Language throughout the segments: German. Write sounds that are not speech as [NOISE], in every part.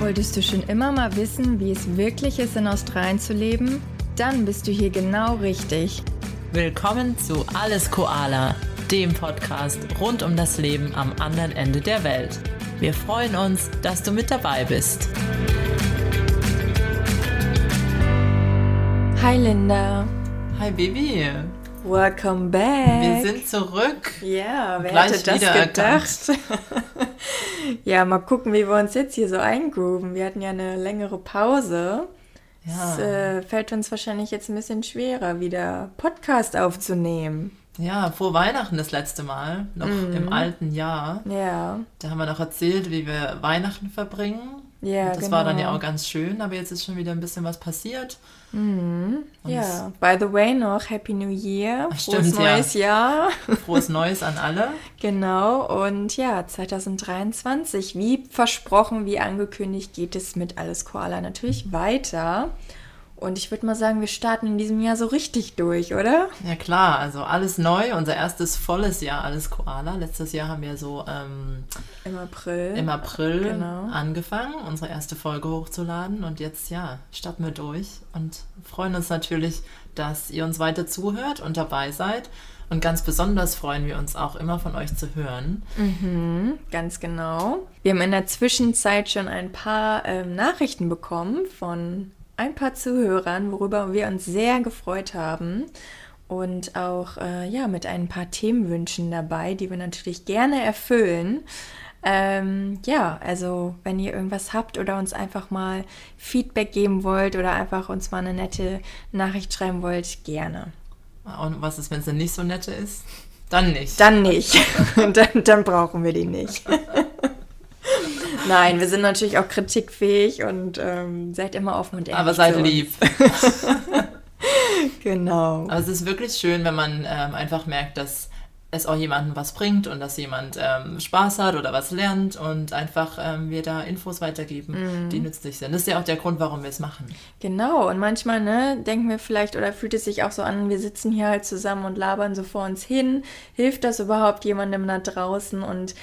Wolltest du schon immer mal wissen, wie es wirklich ist, in Australien zu leben? Dann bist du hier genau richtig. Willkommen zu Alles Koala, dem Podcast rund um das Leben am anderen Ende der Welt. Wir freuen uns, dass du mit dabei bist. Hi Linda. Hi Baby. Welcome back. Wir sind zurück. Ja, wer Gleich hätte das gedacht? [LAUGHS] ja, mal gucken, wie wir uns jetzt hier so eingrooven. Wir hatten ja eine längere Pause. Ja. Es äh, fällt uns wahrscheinlich jetzt ein bisschen schwerer, wieder Podcast aufzunehmen. Ja, vor Weihnachten das letzte Mal, noch Mhm. im alten Jahr. Ja, Da haben wir noch erzählt, wie wir Weihnachten verbringen. Ja, Und das genau. war dann ja auch ganz schön, aber jetzt ist schon wieder ein bisschen was passiert. Und Ja, by the way noch Happy New Year, Ach, frohes stimmt, ja. neues Jahr. [LAUGHS] Frohes Neues an alle. Genau, und ja, 2023, wie versprochen, wie angekündigt, geht es mit Alles Koala natürlich weiter. Und ich würde mal sagen, wir starten in diesem Jahr so richtig durch, oder? Ja klar, also alles neu, unser erstes volles Jahr, alles Koala. Letztes Jahr haben wir so ähm, Im April. im April Genau. angefangen, unsere erste Folge hochzuladen und jetzt ja, starten wir durch und freuen uns natürlich, dass ihr uns weiter zuhört und dabei seid. Und ganz besonders freuen wir uns auch immer von euch zu hören. Mhm, ganz genau. Wir haben in der Zwischenzeit schon ein paar ähm, Nachrichten bekommen von ein paar Zuhörern, worüber wir uns sehr gefreut haben. Und auch äh, ja, mit ein paar Themenwünschen dabei, die wir natürlich gerne erfüllen. Ähm, ja, also wenn ihr irgendwas habt oder uns einfach mal Feedback geben wollt oder einfach uns mal eine nette Nachricht schreiben wollt, gerne. Und was ist, wenn es dann nicht so nette ist? Dann nicht. Dann nicht. [LAUGHS] [LAUGHS] dann, dann brauchen wir die nicht. [LAUGHS] Nein, wir sind natürlich auch kritikfähig und ähm, seid immer offen und ehrlich. aber seid lieb. [LAUGHS] Genau. Also es ist wirklich schön, wenn man ähm, einfach merkt, dass es auch jemandem was bringt und dass jemand ähm, Spaß hat oder was lernt und einfach ähm, wir da Infos weitergeben, die nützlich sind. Das ist ja auch der Grund, warum wir es machen. Genau. Und manchmal, ne, denken wir vielleicht oder fühlt es sich auch so an, wir sitzen hier halt zusammen und labern so vor uns hin. Hilft das überhaupt jemandem da draußen? Und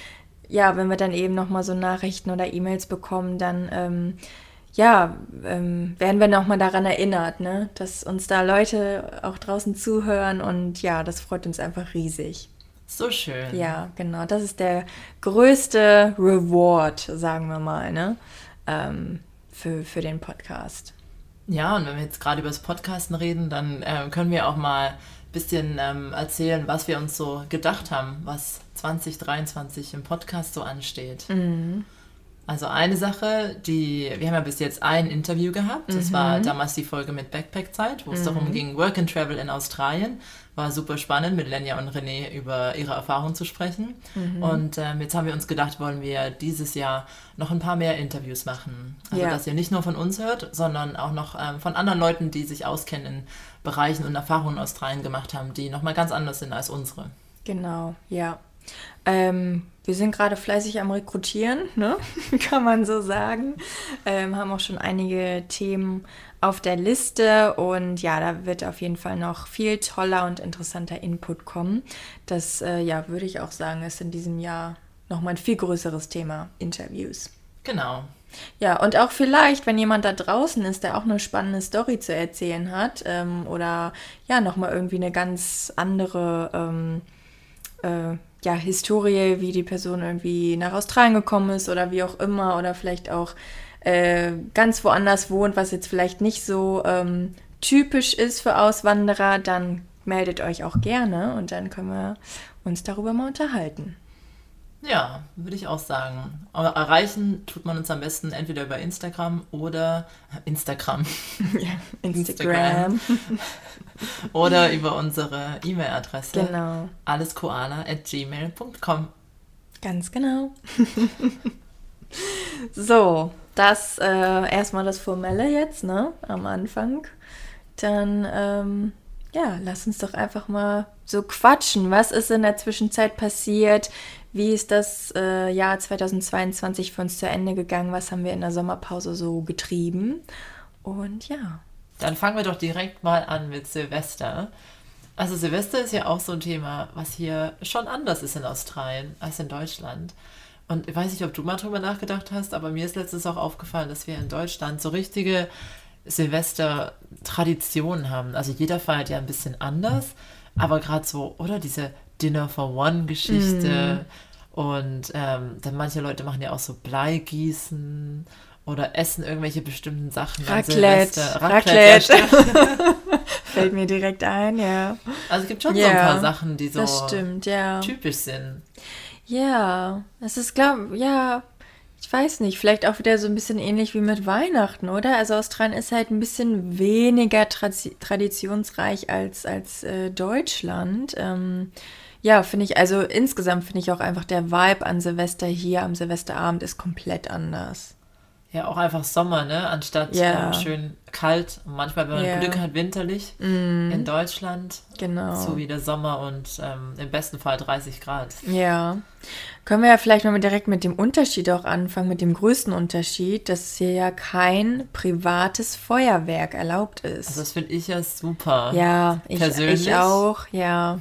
ja, wenn wir dann eben nochmal so Nachrichten oder E-Mails bekommen, dann ähm, ja, ähm, werden wir nochmal daran erinnert, ne? dass uns da Leute auch draußen zuhören und ja, das freut uns einfach riesig. So schön. Ja, genau. Das ist der größte Reward, sagen wir mal, ne? Ähm, für, für den Podcast. Ja, und wenn wir jetzt gerade über das Podcasten reden, dann ähm, können wir auch mal bisschen ähm, erzählen, was wir uns so gedacht haben, was 2023 im Podcast so ansteht. Also eine Sache, die, wir haben ja bis jetzt ein Interview gehabt. Das war damals die Folge mit Backpack-Zeit, wo es darum ging, Work and Travel in Australien. War super spannend, mit Lenja und René über ihre Erfahrungen zu sprechen. Und ähm, jetzt haben wir uns gedacht, wollen wir dieses Jahr noch ein paar mehr Interviews machen. Also Ja. dass ihr nicht nur von uns hört, sondern auch noch ähm, von anderen Leuten, die sich auskennen in Bereichen und Erfahrungen in Australien gemacht haben, die nochmal ganz anders sind als unsere. Genau, ja. Ähm, wir sind gerade fleißig am Rekrutieren, ne? [LAUGHS] kann man so sagen. Ähm, haben auch schon einige Themen auf der Liste und ja, da wird auf jeden Fall noch viel toller und interessanter Input kommen. Das, äh, ja, würde ich auch sagen, ist in diesem Jahr nochmal ein viel größeres Thema, Interviews. Genau. Ja, und auch vielleicht, wenn jemand da draußen ist, der auch eine spannende Story zu erzählen hat ähm, oder ja, nochmal irgendwie eine ganz andere ähm, äh, ja, Historie, wie die Person irgendwie nach Australien gekommen ist oder wie auch immer oder vielleicht auch äh, ganz woanders wohnt, was jetzt vielleicht nicht so ähm, typisch ist für Auswanderer, dann meldet euch auch gerne und dann können wir uns darüber mal unterhalten. Ja, würde ich auch sagen. Aber erreichen tut man uns am besten entweder über Instagram oder [LAUGHS] Instagram [LAUGHS] Ja, Instagram. [LAUGHS] oder über unsere E-Mail-Adresse Genau. alleskoala@gmail.com. Ganz genau. so, das äh, erstmal das Formelle jetzt, ne? Am Anfang. Dann, ähm, ja, lass uns doch einfach mal so quatschen. Was ist in der Zwischenzeit passiert? Wie ist das äh, Jahr 2022 für uns zu Ende gegangen? Was haben wir in der Sommerpause so getrieben? Und ja. Dann fangen wir doch direkt mal an mit Silvester. Also Silvester ist ja auch so ein Thema, was hier schon anders ist in Australien als in Deutschland. Und ich weiß nicht, ob du mal drüber nachgedacht hast, aber mir ist letztens auch aufgefallen, dass wir in Deutschland so richtige Silvester-Traditionen haben. Also jeder feiert ja ein bisschen anders, aber gerade so, oder diese Dinner for One-Geschichte. Mm. Und ähm, dann manche Leute machen ja auch so Bleigießen oder essen irgendwelche bestimmten Sachen. Raclette. Raclette. Raclette. [LAUGHS] Fällt mir direkt ein, ja. Also es gibt schon yeah, so ein paar Sachen, die so stimmt, ja. typisch sind. Ja, es ist, glaube ja, ich weiß nicht, vielleicht auch wieder so ein bisschen ähnlich wie mit Weihnachten, oder? Also Australien ist halt ein bisschen weniger tra traditionsreich als, als äh, Deutschland. Ähm, ja, finde ich, also insgesamt finde ich auch einfach der Vibe an Silvester hier am Silvesterabend ist komplett anders. Ja, auch einfach Sommer, ne? Anstatt ja. ähm, schön kalt und manchmal, wenn man ja. Glück hat, winterlich mm. in Deutschland. Genau. So wie der Sommer und ähm, im besten Fall 30 Grad. Ja. Können wir ja vielleicht mal direkt mit dem Unterschied auch anfangen, mit dem größten Unterschied, dass hier ja kein privates Feuerwerk erlaubt ist. Also das finde ich ja super. Ja, ich, ich auch, ja.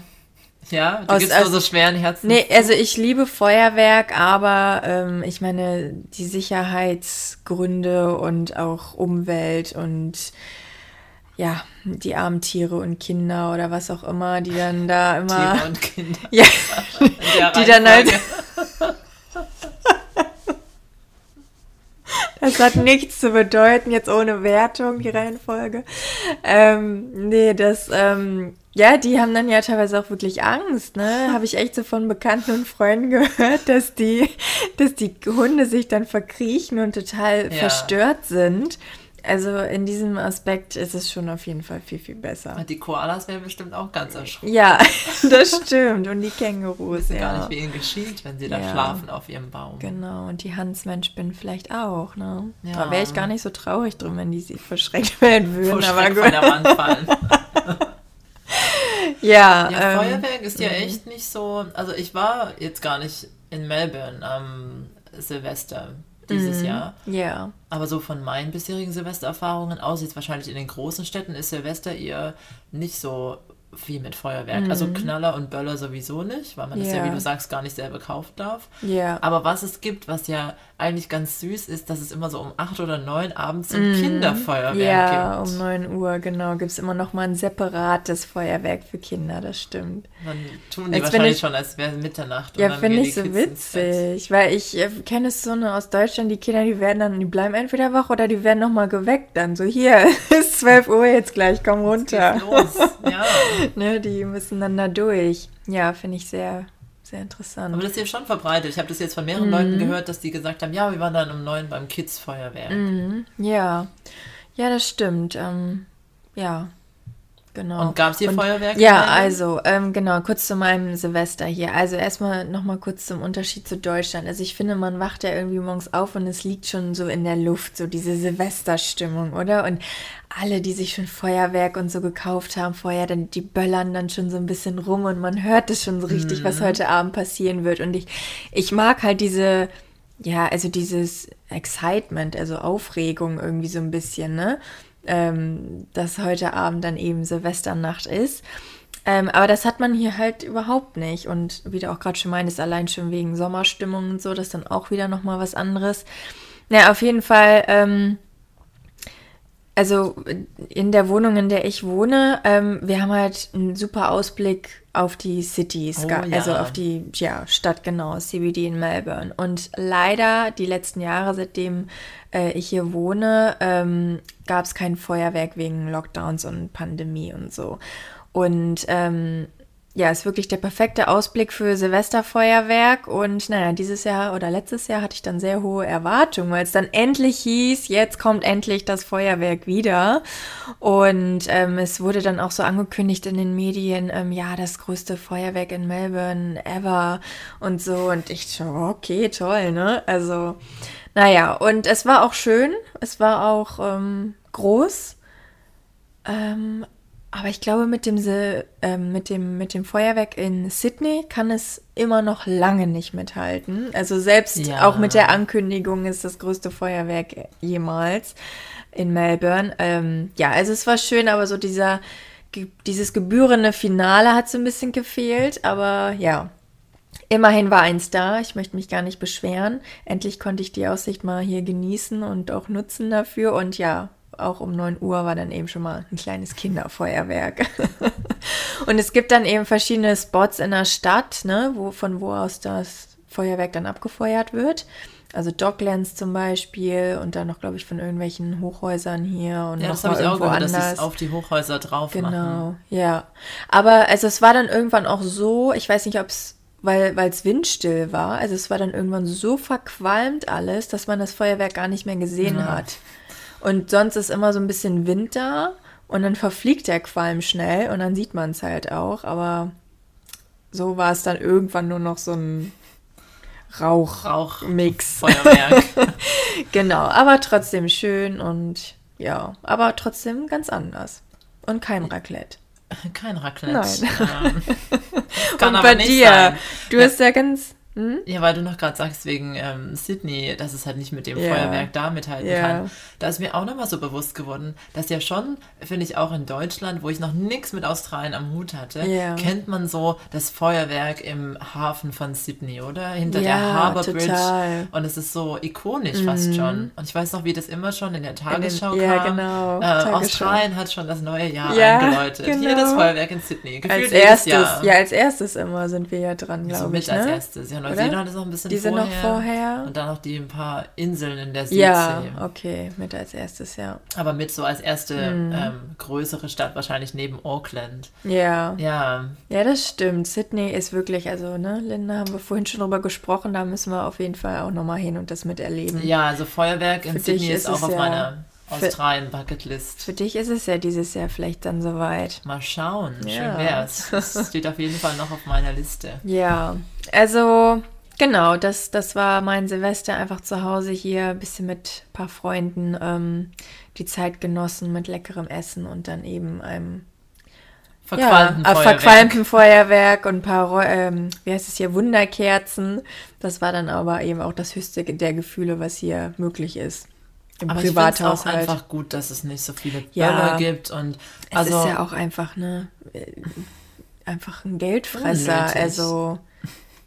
Ja, du Aus, gibst nur so schweren Herzen. Nee, also ich liebe Feuerwerk, aber ähm, ich meine, die Sicherheitsgründe und auch Umwelt und ja, die armen Tiere und Kinder oder was auch immer, die dann da [LAUGHS] immer. Tiere und Kinder. [LAUGHS] Ja, [LAUGHS] die dann halt. Das hat nichts zu bedeuten, jetzt ohne Wertung, die Reihenfolge. Ähm, nee, das, ähm, ja, die haben dann ja teilweise auch wirklich Angst, ne? [LAUGHS] Habe ich echt so von Bekannten und Freunden gehört, dass die, dass die Hunde sich dann verkriechen und total ja. verstört sind. Also in diesem Aspekt ist es schon auf jeden Fall viel, viel besser. Die Koalas wären bestimmt auch ganz erschrocken. Ja, [LAUGHS] [LAUGHS] das stimmt. Und die Kängurus. Wissen ja. gar nicht, wie ihnen geschieht, wenn sie da ja. schlafen auf ihrem Baum. Genau, und die Hansmenschspinnen vielleicht auch. Ne? Ja. Da wäre ich gar nicht so traurig drum, wenn die sie verschreckt [LAUGHS] werden würden. Vor aber von der Wand fallen. ja. Ja, ähm, Feuerwerk ist ja echt nicht so. Also ich war jetzt gar nicht in Melbourne am Silvester dieses mhm. Jahr. Ja. Aber so von meinen bisherigen Silvestererfahrungen aus, jetzt wahrscheinlich in den großen Städten, ist Silvester eher nicht so viel mit Feuerwerk. Mhm. Also Knaller und Böller sowieso nicht, weil man yeah. das ja, wie du sagst, gar nicht selber kaufen darf. Ja. Yeah. Aber was es gibt, was ja eigentlich ganz süß ist, dass es immer so um acht oder neun abends so ein mm. Kinderfeuerwerk ja, gibt. um neun Uhr, genau. Gibt es immer noch mal ein separates Feuerwerk für Kinder, das stimmt. Dann tun die als wahrscheinlich ich, schon, als wäre Mitternacht. Ja, finde ich so Kids witzig, weil ich äh, kenne es so eine aus Deutschland, die Kinder, die werden dann, die bleiben entweder wach oder die werden noch mal geweckt dann. So, hier, [LAUGHS] ist 12 Uhr jetzt gleich, komm runter. Jetzt los, ja. [LAUGHS] ne, die müssen dann da durch. Ja, finde ich sehr sehr interessant. Aber das ist ja schon verbreitet. Ich habe das jetzt von mehreren mhm. Leuten gehört, dass die gesagt haben, ja, wir waren dann um neun beim Kids-Feuerwerk. Mhm. Ja, ja, das stimmt. Ähm, ja, genau. Und gab es hier Feuerwerk? Ja, also, ähm, genau, kurz zu meinem Silvester hier. Also erstmal nochmal kurz zum Unterschied zu Deutschland. Also ich finde, man wacht ja irgendwie morgens auf und es liegt schon so in der Luft, so diese Silvesterstimmung, oder? Und alle, die sich schon Feuerwerk und so gekauft haben vorher, dann die böllern dann schon so ein bisschen rum und man hört es schon so richtig, mhm. was heute Abend passieren wird. Und ich, ich mag halt diese, ja, also dieses Excitement, also Aufregung irgendwie so ein bisschen, ne? Ähm, dass heute Abend dann eben Silvesternacht ist. Ähm, aber das hat man hier halt überhaupt nicht. Und wie du auch gerade schon meintest, allein schon wegen Sommerstimmung und so, das ist dann auch wieder nochmal was anderes. Naja, auf jeden Fall, ähm, also in der Wohnung, in der ich wohne, ähm, wir haben halt einen super Ausblick auf die Cities, oh, ja. also auf die ja, Stadt, genau, CBD in Melbourne. Und leider die letzten Jahre, seitdem äh, ich hier wohne, ähm, gab es kein Feuerwerk wegen Lockdowns und Pandemie und so. Und ähm, ja, ist wirklich der perfekte Ausblick für Silvesterfeuerwerk. Und naja, dieses Jahr oder letztes Jahr hatte ich dann sehr hohe Erwartungen, weil es dann endlich hieß, jetzt kommt endlich das Feuerwerk wieder. Und ähm, es wurde dann auch so angekündigt in den Medien, ähm, ja, das größte Feuerwerk in Melbourne ever und so. Und ich so, okay, toll, ne? Also, naja, und es war auch schön. Es war auch ähm, groß. Aber ich glaube, mit dem, äh, mit, dem, mit dem Feuerwerk in Sydney kann es immer noch lange nicht mithalten. Also selbst ja. auch mit der Ankündigung ist das größte Feuerwerk jemals in Melbourne. Ähm, ja, also es war schön, aber so dieser, dieses gebührende Finale hat so ein bisschen gefehlt. Aber ja, Immerhin war eins da, ich möchte mich gar nicht beschweren. Endlich konnte ich die Aussicht mal hier genießen und auch nutzen dafür. Und ja, auch um 9 Uhr war dann eben schon mal ein kleines Kinderfeuerwerk. [LAUGHS] und es gibt dann eben verschiedene Spots in der Stadt, ne, wo, von wo aus das Feuerwerk dann abgefeuert wird. Also Docklands zum Beispiel und dann noch, glaube ich, von irgendwelchen Hochhäusern hier und ja, noch das ich auch gehört, es auf die Hochhäuser drauf Genau, machen. ja. Aber also es war dann irgendwann auch so, ich weiß nicht, ob es weil es windstill war. Also es war dann irgendwann so verqualmt alles, dass man das Feuerwerk gar nicht mehr gesehen Ja. hat. Und sonst ist immer so ein bisschen Wind da und dann verfliegt der Qualm schnell und dann sieht man es halt auch. Aber so war es dann irgendwann nur noch so ein Rauch. Rauch, Mix. Feuerwerk. [LAUGHS] Genau, aber trotzdem schön und ja, aber trotzdem ganz anders. Und kein Raclette. Kein Raclette. Nein. Ähm, [LAUGHS] kann und aber bei nicht dir, sein. du Ja. hast ja ganz. Hm? Ja, weil du noch gerade sagst, wegen ähm, Sydney, dass es halt nicht mit dem Ja. Feuerwerk da mithalten Ja. kann. Da ist mir auch nochmal so bewusst geworden, dass ja schon, finde ich auch in Deutschland, wo ich noch nichts mit Australien am Hut hatte, Ja. kennt man so das Feuerwerk im Hafen von Sydney, oder? Hinter der Harbour Bridge. Und es ist so ikonisch fast schon. Und ich weiß noch, wie das immer schon in der Tagesschau Mhm. ja, kam. genau, Äh, Tagesschau. Australien hat schon das neue Jahr Ja, eingeläutet. Hier genau. das Feuerwerk in Sydney. Gefühlt Als erstes, ja, als erstes immer sind wir ja dran, glaube mit ich. als Ne? erstes. Ja, Oder? Neuseeland ist noch ein bisschen Die sind noch vorher. vorher. Und dann noch die ein paar Inseln in der Südsee. Ja, okay, mit als erstes, ja. Aber mit so als erste Mhm. ähm, größere Stadt wahrscheinlich neben Auckland. Ja, Ja, ja, das stimmt. Sydney ist wirklich, also, ne, Linda, haben wir vorhin schon drüber gesprochen, da müssen wir auf jeden Fall auch nochmal hin und das miterleben. ja, also Feuerwerk in Für Sydney dich ist, ist auch auf ja- meiner Australien-Bucketlist. Für dich ist es ja dieses Jahr vielleicht dann soweit. Mal schauen, schön Ja. wär's. Das [LAUGHS] steht auf jeden Fall noch auf meiner Liste. Ja, also genau, das, das war mein Silvester einfach zu Hause hier, ein bisschen mit ein paar Freunden ähm, die Zeit genossen mit leckerem Essen und dann eben einem Verqualmten ja, äh, Feuerwerk. verqualmten Feuerwerk und ein paar, ähm, wie heißt es hier, Wunderkerzen. Das war dann aber eben auch das höchste der Gefühle, was hier möglich ist. Im Aber ich finde es auch Privathaushalt. einfach gut, dass es nicht so viele Ja. Böller gibt und Es also ist ja auch einfach, ne, äh, einfach ein Geldfresser. Unnötig. Also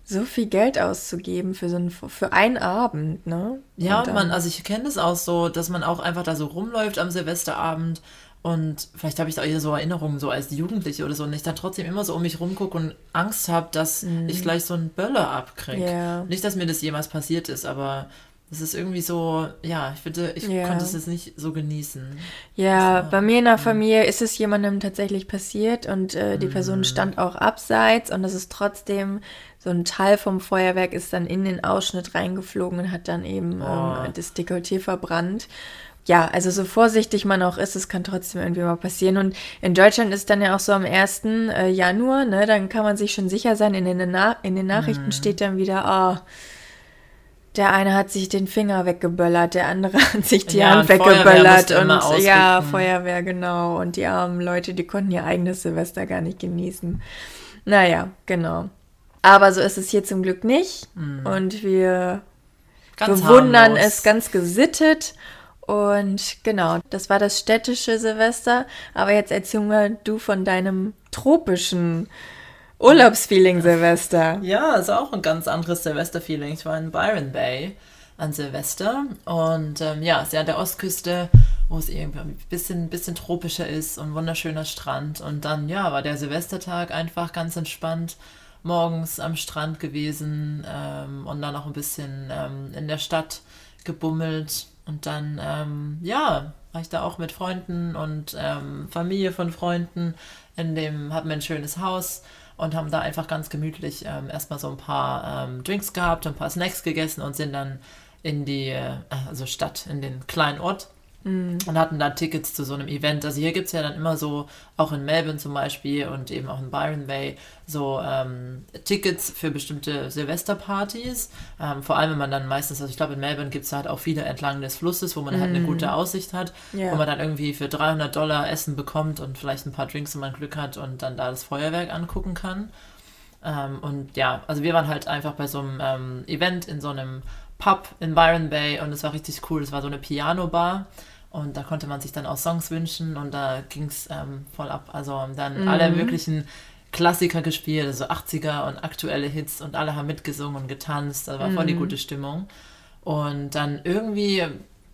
so viel Geld auszugeben für so einen, für einen Abend, ne? Ja, man, also ich kenne das auch so, dass man auch einfach da so rumläuft am Silvesterabend und vielleicht habe ich da eher so Erinnerungen so als Jugendliche oder so und ich dann trotzdem immer so um mich rumgucke und Angst habe, dass ich gleich so einen Böller abkriege. Ja. Nicht, dass mir das jemals passiert ist, aber das ist irgendwie so, ja, ich finde, ich Ja. konnte es jetzt nicht so genießen. Ja, bei mir in der. Familie ist es jemandem tatsächlich passiert und äh, die Mhm. Person stand auch abseits und das ist trotzdem so ein Teil vom Feuerwerk ist dann in den Ausschnitt reingeflogen und hat dann eben Oh. ähm, das Dekolleté verbrannt. Ja, also so vorsichtig man auch ist, es kann trotzdem irgendwie mal passieren. Und in Deutschland ist dann ja auch so am 1. äh, Januar, ne, dann kann man sich schon sicher sein, in den, Na in den Nachrichten Mhm. steht dann wieder, ah, der eine hat sich den Finger weggeböllert, der andere [LAUGHS] hat sich die Ja, Hand und Feuerwehr weggeböllert immer und ja. Feuerwehr, genau. Und die armen Leute, die konnten ihr eigenes Silvester gar nicht genießen. Naja, genau. Aber so ist es hier zum Glück nicht. Und wir Ganz bewundern harmlos. es ganz gesittet. Und genau, das war das städtische Silvester. Aber jetzt erzähl mal du von deinem tropischen Urlaubsfeeling Silvester. Ja, ist auch ein ganz anderes Silvester-Feeling. Ich war in Byron Bay an Silvester und ähm, ja, ja an der Ostküste, wo es irgendwie ein bisschen, bisschen tropischer ist und wunderschöner Strand. Und dann, ja, war der Silvestertag einfach ganz entspannt. Morgens am Strand gewesen ähm, und dann auch ein bisschen ähm, in der Stadt gebummelt. Und dann, ähm, ja, war ich da auch mit Freunden und ähm, Familie von Freunden. In dem hatten wir ein schönes Haus und haben da einfach ganz gemütlich ähm, erstmal so ein paar ähm, Drinks gehabt, ein paar Snacks gegessen und sind dann in die äh, also Stadt, in den kleinen Ort und hatten da Tickets zu so einem Event. Also hier gibt es ja dann immer so, auch in Melbourne zum Beispiel und eben auch in Byron Bay, so ähm, Tickets für bestimmte Silvesterpartys. Ähm, vor allem, wenn man dann meistens, also ich glaube in Melbourne gibt es halt auch viele entlang des Flusses, wo man halt eine gute Aussicht hat, Ja. wo man dann irgendwie für 300 Dollar Essen bekommt und vielleicht ein paar Drinks, wenn man Glück hat und dann da das Feuerwerk angucken kann. Ähm, und ja, also wir waren halt einfach bei so einem ähm, Event in so einem Pub in Byron Bay und es war richtig cool. Es war so eine Piano-Bar und da konnte man sich dann auch Songs wünschen und da ging es ähm, voll ab. Also dann alle möglichen Klassiker gespielt, also 80er und aktuelle Hits und alle haben mitgesungen und getanzt. Da war voll die gute Stimmung. Und dann irgendwie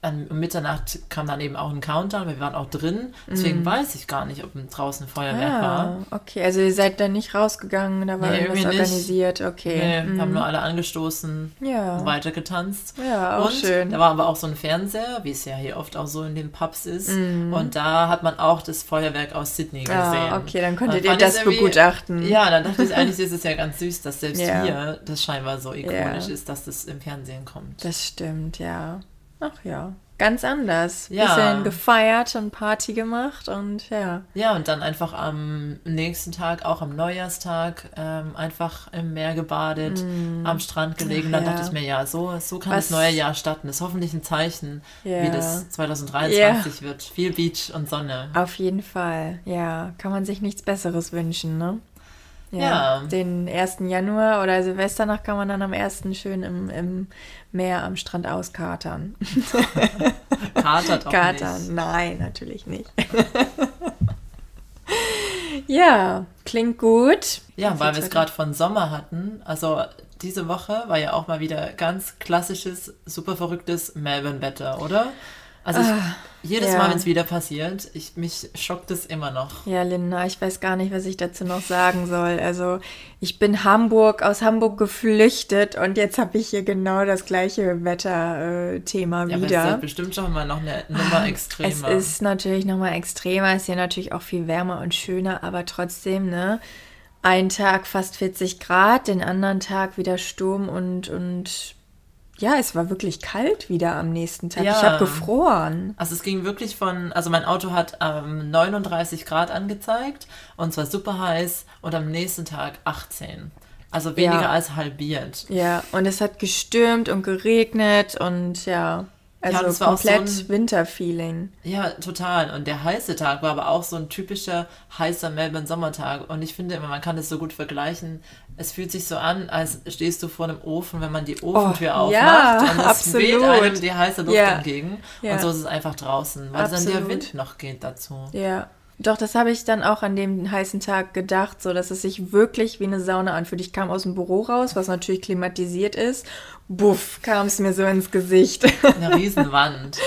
an Mitternacht kam dann eben auch ein Countdown, wir waren auch drin. Deswegen mm. weiß ich gar nicht, ob draußen Feuerwerk ah, war. Okay, also ihr seid dann nicht rausgegangen, da war nee, irgendwas organisiert, okay. Nee, mm. haben nur alle angestoßen ja. und weiter getanzt. Ja, auch und schön. Da war aber auch so ein Fernseher, wie es ja hier oft auch so in den Pubs ist. Mm. Und da hat man auch das Feuerwerk aus Sydney ah, gesehen. Ah, okay, dann konntet ihr das begutachten. Ja, dann dachte ich, eigentlich ist es ja ganz süß, dass [LAUGHS] selbst ja. hier das scheinbar so ikonisch ja. ist, dass das im Fernsehen kommt. Das stimmt, ja. Ach ja ganz anders. Ja. Bisschen gefeiert und Party gemacht und ja. Ja, und dann einfach am nächsten Tag, auch am Neujahrstag, ähm, einfach im Meer gebadet, mm. am Strand gelegen. Dann ja. dachte ich mir, ja, so, so kann Was? das neue Jahr starten. Das ist hoffentlich ein Zeichen, yeah. wie das 2023 yeah. wird. Viel Beach und Sonne. Auf jeden Fall, ja. Kann man sich nichts Besseres wünschen, ne? Ja, ja. Den 1. Januar oder Silvesternacht kann man dann am 1. schön im, im Meer am Strand auskatern. [LAUGHS] Katert auch Katern, nicht. nein, natürlich nicht. [LAUGHS] ja, klingt gut. Ja, weil wir es gerade von Sommer hatten. Also diese Woche war ja auch mal wieder ganz klassisches, super verrücktes Melbourne-Wetter, oder? Also ich, ah, jedes ja. Mal, wenn es wieder passiert, ich, mich schockt es immer noch. Ja, Linda, ich weiß gar nicht, was ich dazu noch sagen soll. Also ich bin Hamburg, aus Hamburg geflüchtet und jetzt habe ich hier genau das gleiche Wetterthema äh, wieder. Aber es ist bestimmt schon mal noch eine Nummer ah, extremer. Es ist natürlich noch mal extremer, ist hier natürlich auch viel wärmer und schöner, aber trotzdem, ne? Ein Tag fast 40 Grad, den anderen Tag wieder Sturm und, und ja, es war wirklich kalt wieder am nächsten Tag. Ja. Ich habe gefroren. Also es ging wirklich von, also mein Auto hat ähm, 39 Grad angezeigt und zwar super heiß und am nächsten Tag 18. Also weniger ja. als halbiert. Ja, und es hat gestürmt und geregnet und ja. Also ja, das war komplett so Winterfeeling. Ja, total. Und der heiße Tag war aber auch so ein typischer heißer Melbourne-Sommertag. Und ich finde immer, man kann das so gut vergleichen. Es fühlt sich so an, als stehst du vor einem Ofen, wenn man die Ofentür oh, aufmacht ja, und es absolut. weht einem die heiße Luft ja. entgegen. Ja. Und so ist es einfach draußen, weil absolut. dann der Wind noch geht dazu. Ja. Doch, das habe ich dann auch an dem heißen Tag gedacht, so dass es sich wirklich wie eine Sauna anfühlt. Ich kam aus dem Büro raus, was natürlich klimatisiert ist. Buff, kam es mir so ins Gesicht. Eine [LAUGHS] Riesenwand.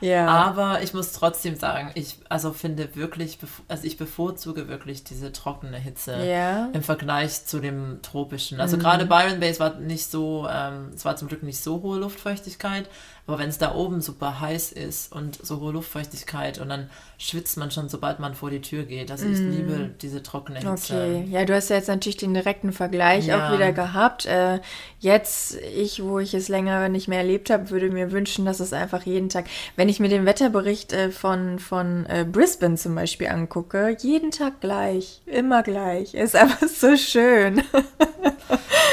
ja. Aber ich muss trotzdem sagen, ich also finde wirklich, also ich bevorzuge wirklich diese trockene Hitze ja. im Vergleich zu dem tropischen. Also mhm. gerade Byron Base war nicht so, ähm, es war zum Glück nicht so hohe Luftfeuchtigkeit, aber wenn es da oben super heiß ist und so hohe Luftfeuchtigkeit und dann schwitzt man schon, sobald man vor die Tür geht. Also ich mm. liebe diese trockene Hitze. Okay, ja, du hast ja jetzt natürlich den direkten Vergleich ja. auch wieder gehabt. Äh, jetzt, ich, wo ich es länger nicht mehr erlebt habe, würde mir wünschen, dass es einfach jeden Tag, wenn ich mir den Wetterbericht äh, von, von äh, Brisbane zum Beispiel angucke, jeden Tag gleich, immer gleich. Ist [LAUGHS] einfach so schön.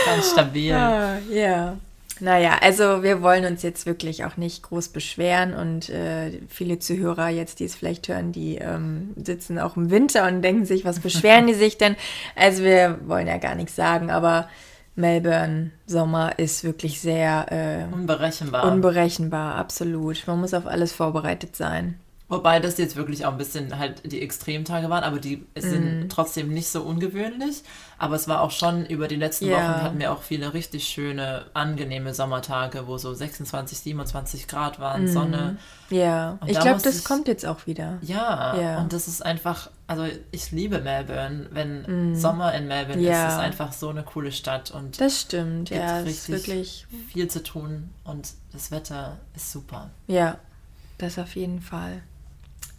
Ganz stabil. Ah, ja. Naja, also wir wollen uns jetzt wirklich auch nicht groß beschweren und äh, viele Zuhörer jetzt, die es vielleicht hören, die ähm, sitzen auch im Winter und denken sich, was beschweren die sich denn? Also wir wollen ja gar nichts sagen, aber Melbourne Sommer ist wirklich sehr äh, unberechenbar. Unberechenbar, absolut. Man muss auf alles vorbereitet sein. Wobei das jetzt wirklich auch ein bisschen halt die Extremtage waren, aber die sind mm. trotzdem nicht so ungewöhnlich. Aber es war auch schon über die letzten ja. Wochen hatten wir auch viele richtig schöne, angenehme Sommertage, wo so 26, 27 Grad waren, mm. Sonne. Ja, und ich glaube, das ich, kommt jetzt auch wieder. Ja, ja, und das ist einfach, also ich liebe Melbourne. Wenn mm. Sommer in Melbourne ist, ist einfach so eine coole Stadt. Und das stimmt, ja, es ist wirklich viel zu tun und das Wetter ist super. Ja, das auf jeden Fall.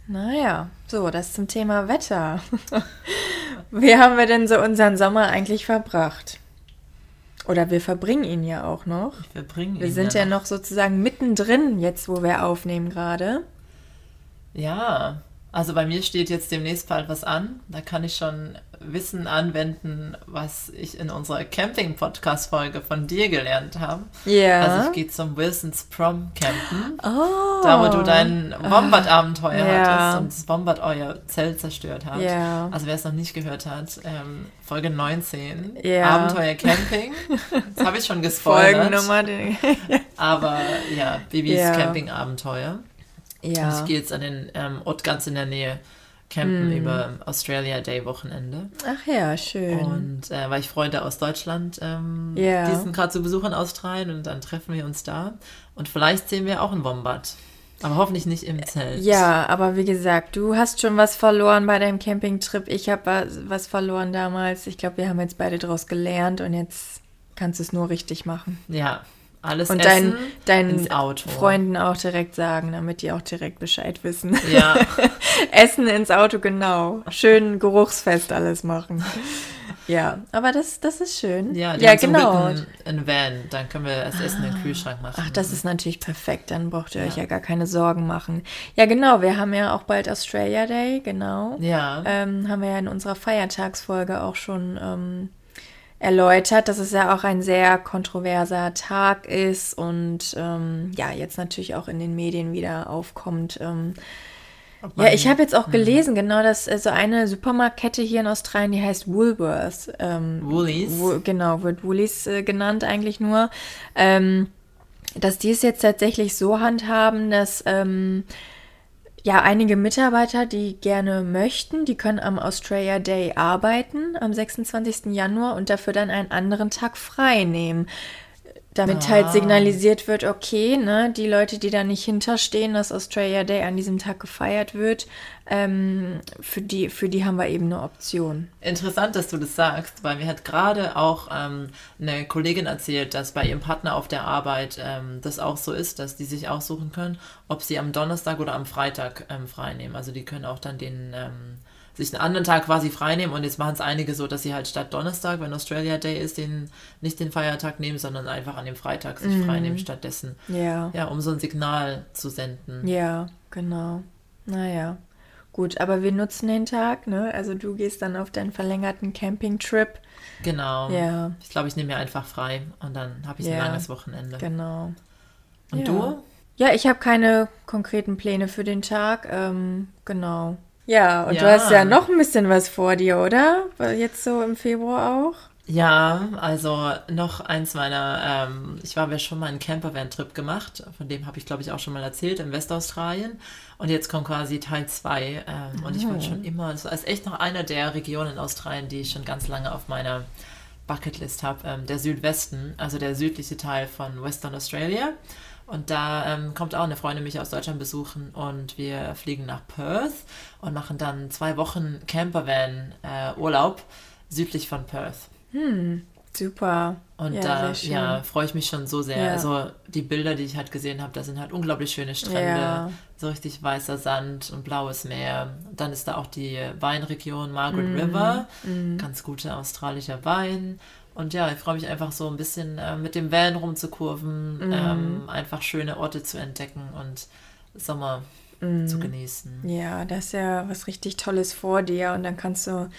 Naja, so, das zum Thema Wetter. [LAUGHS] Wie haben wir denn so unseren Sommer eigentlich verbracht? Oder wir verbringen ihn ja auch noch. Wir verbringen Wir sind ja, ja noch sozusagen mittendrin, jetzt wo wir aufnehmen gerade. Ja, also bei mir steht jetzt demnächst bald was an. Da kann ich schon Wissen anwenden, was ich in unserer Camping-Podcast-Folge von dir gelernt habe. Ja. Also ich gehe zum Wilsons Prom Campen. Oh. Da, wo du dein Wombat-Abenteuer ja. hattest und das Wombat euer Zelt zerstört hat. Ja. Also wer es noch nicht gehört hat, ähm, Folge 19, ja. Abenteuer Camping. [LAUGHS] Das habe ich schon gespoilert. Folgennummer. [LAUGHS] Aber ja, Bibis ja. Camping-Abenteuer. Ja. Und ich gehe jetzt an den ähm, Ort ganz in der Nähe campen mm. über Australia Day Wochenende. Ach ja, schön. Und äh, weil ich Freunde aus Deutschland, ähm, yeah. die sind gerade zu Besuch in Australien und dann treffen wir uns da. Und vielleicht sehen wir auch einen Wombat. Aber hoffentlich nicht im Zelt. Ja, aber wie gesagt, du hast schon was verloren bei deinem Campingtrip. Ich habe was verloren damals. Ich glaube, wir haben jetzt beide daraus gelernt und jetzt kannst du es nur richtig machen. Ja, alles und deinen dein Freunden auch direkt sagen, damit die auch direkt Bescheid wissen. Ja. [LAUGHS] essen ins Auto, genau. Schön geruchsfest alles machen. [LAUGHS] Ja, aber das, das ist schön. Ja, ja genau. Ein Van, dann können wir das Essen ah. in den Kühlschrank machen. Ach, das ist natürlich perfekt. Dann braucht ihr ja. euch ja gar keine Sorgen machen. Ja, genau. Wir haben ja auch bald Australia Day, genau. Ja. Ähm, haben wir ja in unserer Feiertagsfolge auch schon ähm, erläutert, dass es ja auch ein sehr kontroverser Tag ist und ähm, ja, jetzt natürlich auch in den Medien wieder aufkommt. Ähm, ja, ich habe jetzt auch mhm. gelesen, mhm. genau, dass äh, so eine Supermarktkette hier in Australien, die heißt Woolworths. Ähm, Woolies? Wo, genau, wird Woolies äh, genannt eigentlich nur. Ähm, dass die es jetzt tatsächlich so handhaben, dass ähm, ja, einige Mitarbeiter, die gerne möchten, die können am Australia Day arbeiten, am 26. Januar und dafür dann einen anderen Tag frei nehmen damit ah. halt signalisiert wird, okay, ne, die Leute, die da nicht hinterstehen, dass Australia Day an diesem Tag gefeiert wird, ähm, für, die, für die haben wir eben eine Option. Interessant, dass du das sagst, weil mir hat gerade auch ähm, eine Kollegin erzählt, dass bei ihrem Partner auf der Arbeit ähm, das auch so ist, dass die sich aussuchen können, ob sie am Donnerstag oder am Freitag ähm, frei nehmen. Also die können auch dann den ähm, sich einen anderen Tag quasi freinehmen und jetzt machen es einige so, dass sie halt statt Donnerstag, wenn Australia Day ist, den, nicht den Feiertag nehmen, sondern einfach an dem Freitag sich mhm. freinehmen stattdessen. Ja. Ja, um so ein Signal zu senden. Ja, genau. Naja. Gut, aber wir nutzen den Tag, ne? Also du gehst dann auf deinen verlängerten Campingtrip. Genau. Ja. Ich glaube, ich nehme mir einfach frei und dann habe ich ja. ein langes Wochenende. Genau. Und ja. du? Ja, ich habe keine konkreten Pläne für den Tag. Ähm, genau. Ja, und ja. du hast ja noch ein bisschen was vor dir, oder? Jetzt so im Februar auch? Ja, also noch eins meiner, ähm, ich habe ja schon mal einen Campervan-Trip gemacht, von dem habe ich glaube ich auch schon mal erzählt, in Westaustralien. Und jetzt kommt quasi Teil 2. Ähm, oh. Und ich bin schon oh. immer, das ist echt noch einer der Regionen in Australien, die ich schon ganz lange auf meiner Bucketlist habe. Ähm, der Südwesten, also der südliche Teil von Western Australia. Und da ähm, kommt auch eine Freundin mich aus Deutschland besuchen und wir fliegen nach Perth und machen dann zwei Wochen Campervan-Urlaub äh, südlich von Perth. Hm, super. Und ja, da ja, freue ich mich schon so sehr. Ja. Also die Bilder, die ich halt gesehen habe, da sind halt unglaublich schöne Strände, so richtig weißer Sand und blaues Meer. Und dann ist da auch die Weinregion Margaret mm. River, mm. ganz guter australischer Wein. Und ja, ich freue mich einfach so ein bisschen äh, mit dem Van rumzukurven, mhm. ähm, einfach schöne Orte zu entdecken und Sommer mhm. zu genießen. Ja, das ist ja was richtig Tolles vor dir und dann kannst du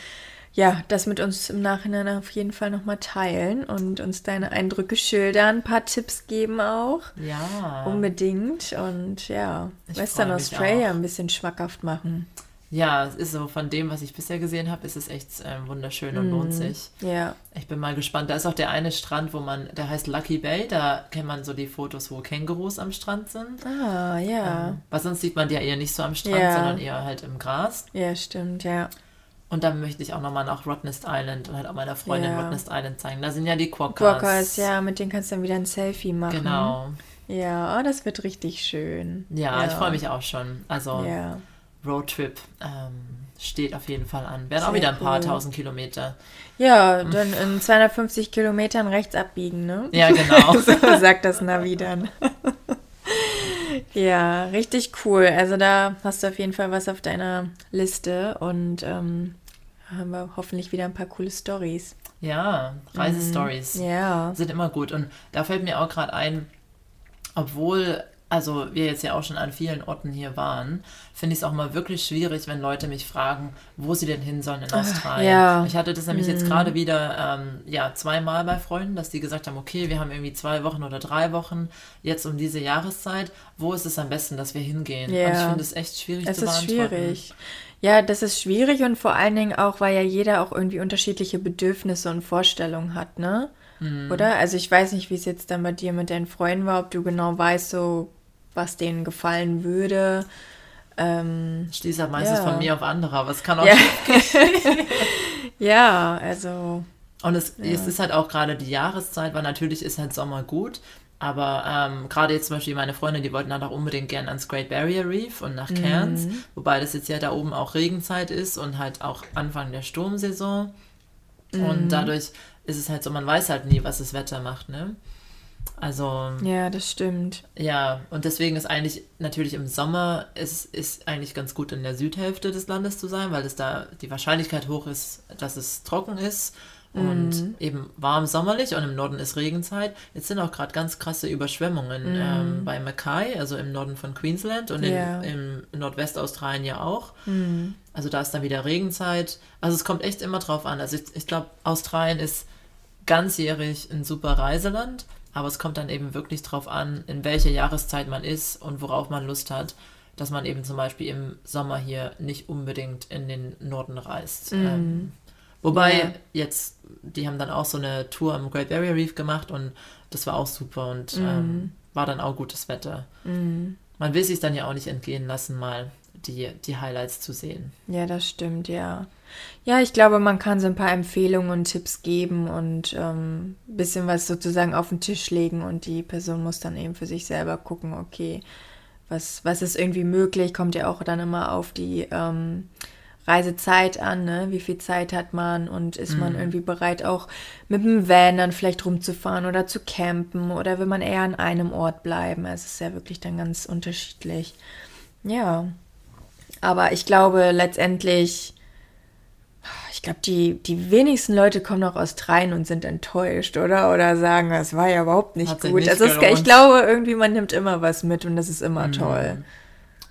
ja das mit uns im Nachhinein auf jeden Fall nochmal teilen und uns deine Eindrücke schildern, ein paar Tipps geben auch. Ja. Unbedingt und ja, ich Western Australia ein bisschen schmackhaft machen. Ja, es ist so von dem, was ich bisher gesehen habe, ist es echt ähm, wunderschön und mm, lohnt sich. Ja. Ich bin mal gespannt. Da ist auch der eine Strand, wo man, der heißt Lucky Bay, da kennt man so die Fotos, wo Kängurus am Strand sind. Ah, ja. Ähm, weil sonst sieht man die ja eher nicht so am Strand, ja. sondern eher halt im Gras. Ja, stimmt, ja. Und dann möchte ich auch nochmal nach Rottnest Island und halt auch meiner Freundin ja. Rottnest Island zeigen. Da sind ja die Quokkas. Quokkas, ja, mit denen kannst du dann wieder ein Selfie machen. Genau. Ja, oh, das wird richtig schön. Ja, ja. ich freue mich auch schon. Also ja. Roadtrip ähm, steht auf jeden Fall an. Werden auch wieder ein paar cool. tausend Kilometer. Ja, dann in 250 Kilometern rechts abbiegen, ne? Ja, genau. [LAUGHS] so sagt das Navi dann. ja, richtig cool. Also da hast du auf jeden Fall was auf deiner Liste und ähm, haben wir hoffentlich wieder ein paar coole Stories. Ja, Reisestories mm, ja. sind immer gut. Und da fällt mir auch gerade ein, obwohl also wir jetzt ja auch schon an vielen Orten hier waren, finde ich es auch mal wirklich schwierig, wenn Leute mich fragen, wo sie denn hin sollen in Australien. Ja. Ich hatte das nämlich mhm. jetzt gerade wieder ähm, ja, zweimal bei Freunden, dass die gesagt haben, okay, wir haben irgendwie zwei Wochen oder drei Wochen jetzt um diese Jahreszeit. Wo ist es am besten, dass wir hingehen? Ja. Und ich finde es echt schwierig es zu beantworten. Ist schwierig. Ja, das ist schwierig und vor allen Dingen auch, weil ja jeder auch irgendwie unterschiedliche Bedürfnisse und Vorstellungen hat, ne? Mhm. Oder? Also ich weiß nicht, wie es jetzt dann bei dir mit deinen Freunden war, ob du genau weißt, so was denen gefallen würde. Ähm, Schließt halt meistens ja. von mir auf andere, aber es kann auch ja. [LAUGHS] ja, also. Und es, ja. es ist halt auch gerade die Jahreszeit, weil natürlich ist halt Sommer gut, aber ähm, gerade jetzt zum Beispiel meine Freunde, die wollten dann auch unbedingt gerne ans Great Barrier Reef und nach Cairns, mhm. wobei das jetzt ja da oben auch Regenzeit ist und halt auch Anfang der Sturmsaison. Mhm. Und dadurch ist es halt so, man weiß halt nie, was das Wetter macht, ne? Also. Ja, das stimmt. Ja, und deswegen ist eigentlich natürlich im Sommer, es ist eigentlich ganz gut in der Südhälfte des Landes zu sein, weil es da die Wahrscheinlichkeit hoch ist, dass es trocken ist und mhm. eben warm sommerlich und im Norden ist Regenzeit. Jetzt sind auch gerade ganz krasse Überschwemmungen mhm. ähm, bei Mackay, also im Norden von Queensland und yeah. in, im Nordwestaustralien ja auch. Mhm. Also da ist dann wieder Regenzeit. Also es kommt echt immer drauf an. Also ich, ich glaube, Australien ist ganzjährig ein super Reiseland, aber es kommt dann eben wirklich drauf an, in welcher Jahreszeit man ist und worauf man Lust hat, dass man eben zum Beispiel im Sommer hier nicht unbedingt in den Norden reist. Mhm. Ähm, wobei ja. jetzt, die haben dann auch so eine Tour am Great Barrier Reef gemacht und das war auch super und mhm. ähm, war dann auch gutes Wetter. Mhm. Man will sich dann ja auch nicht entgehen lassen, mal die, die Highlights zu sehen. Ja, das stimmt, ja. Ja, ich glaube, man kann so ein paar Empfehlungen und Tipps geben und ein ähm, bisschen was sozusagen auf den Tisch legen und die Person muss dann eben für sich selber gucken, okay, was, was ist irgendwie möglich, kommt ja auch dann immer auf die ähm, Reisezeit an, ne? wie viel Zeit hat man und ist mhm. man irgendwie bereit, auch mit dem Van dann vielleicht rumzufahren oder zu campen oder will man eher an einem Ort bleiben. Es ist ja wirklich dann ganz unterschiedlich. Ja, aber ich glaube letztendlich ich glaube, die, die wenigsten Leute kommen nach Australien und sind enttäuscht, oder? Oder sagen, das war ja überhaupt nicht Hat gut. Nicht also ist, ich glaube, irgendwie, man nimmt immer was mit und das ist immer mhm. toll.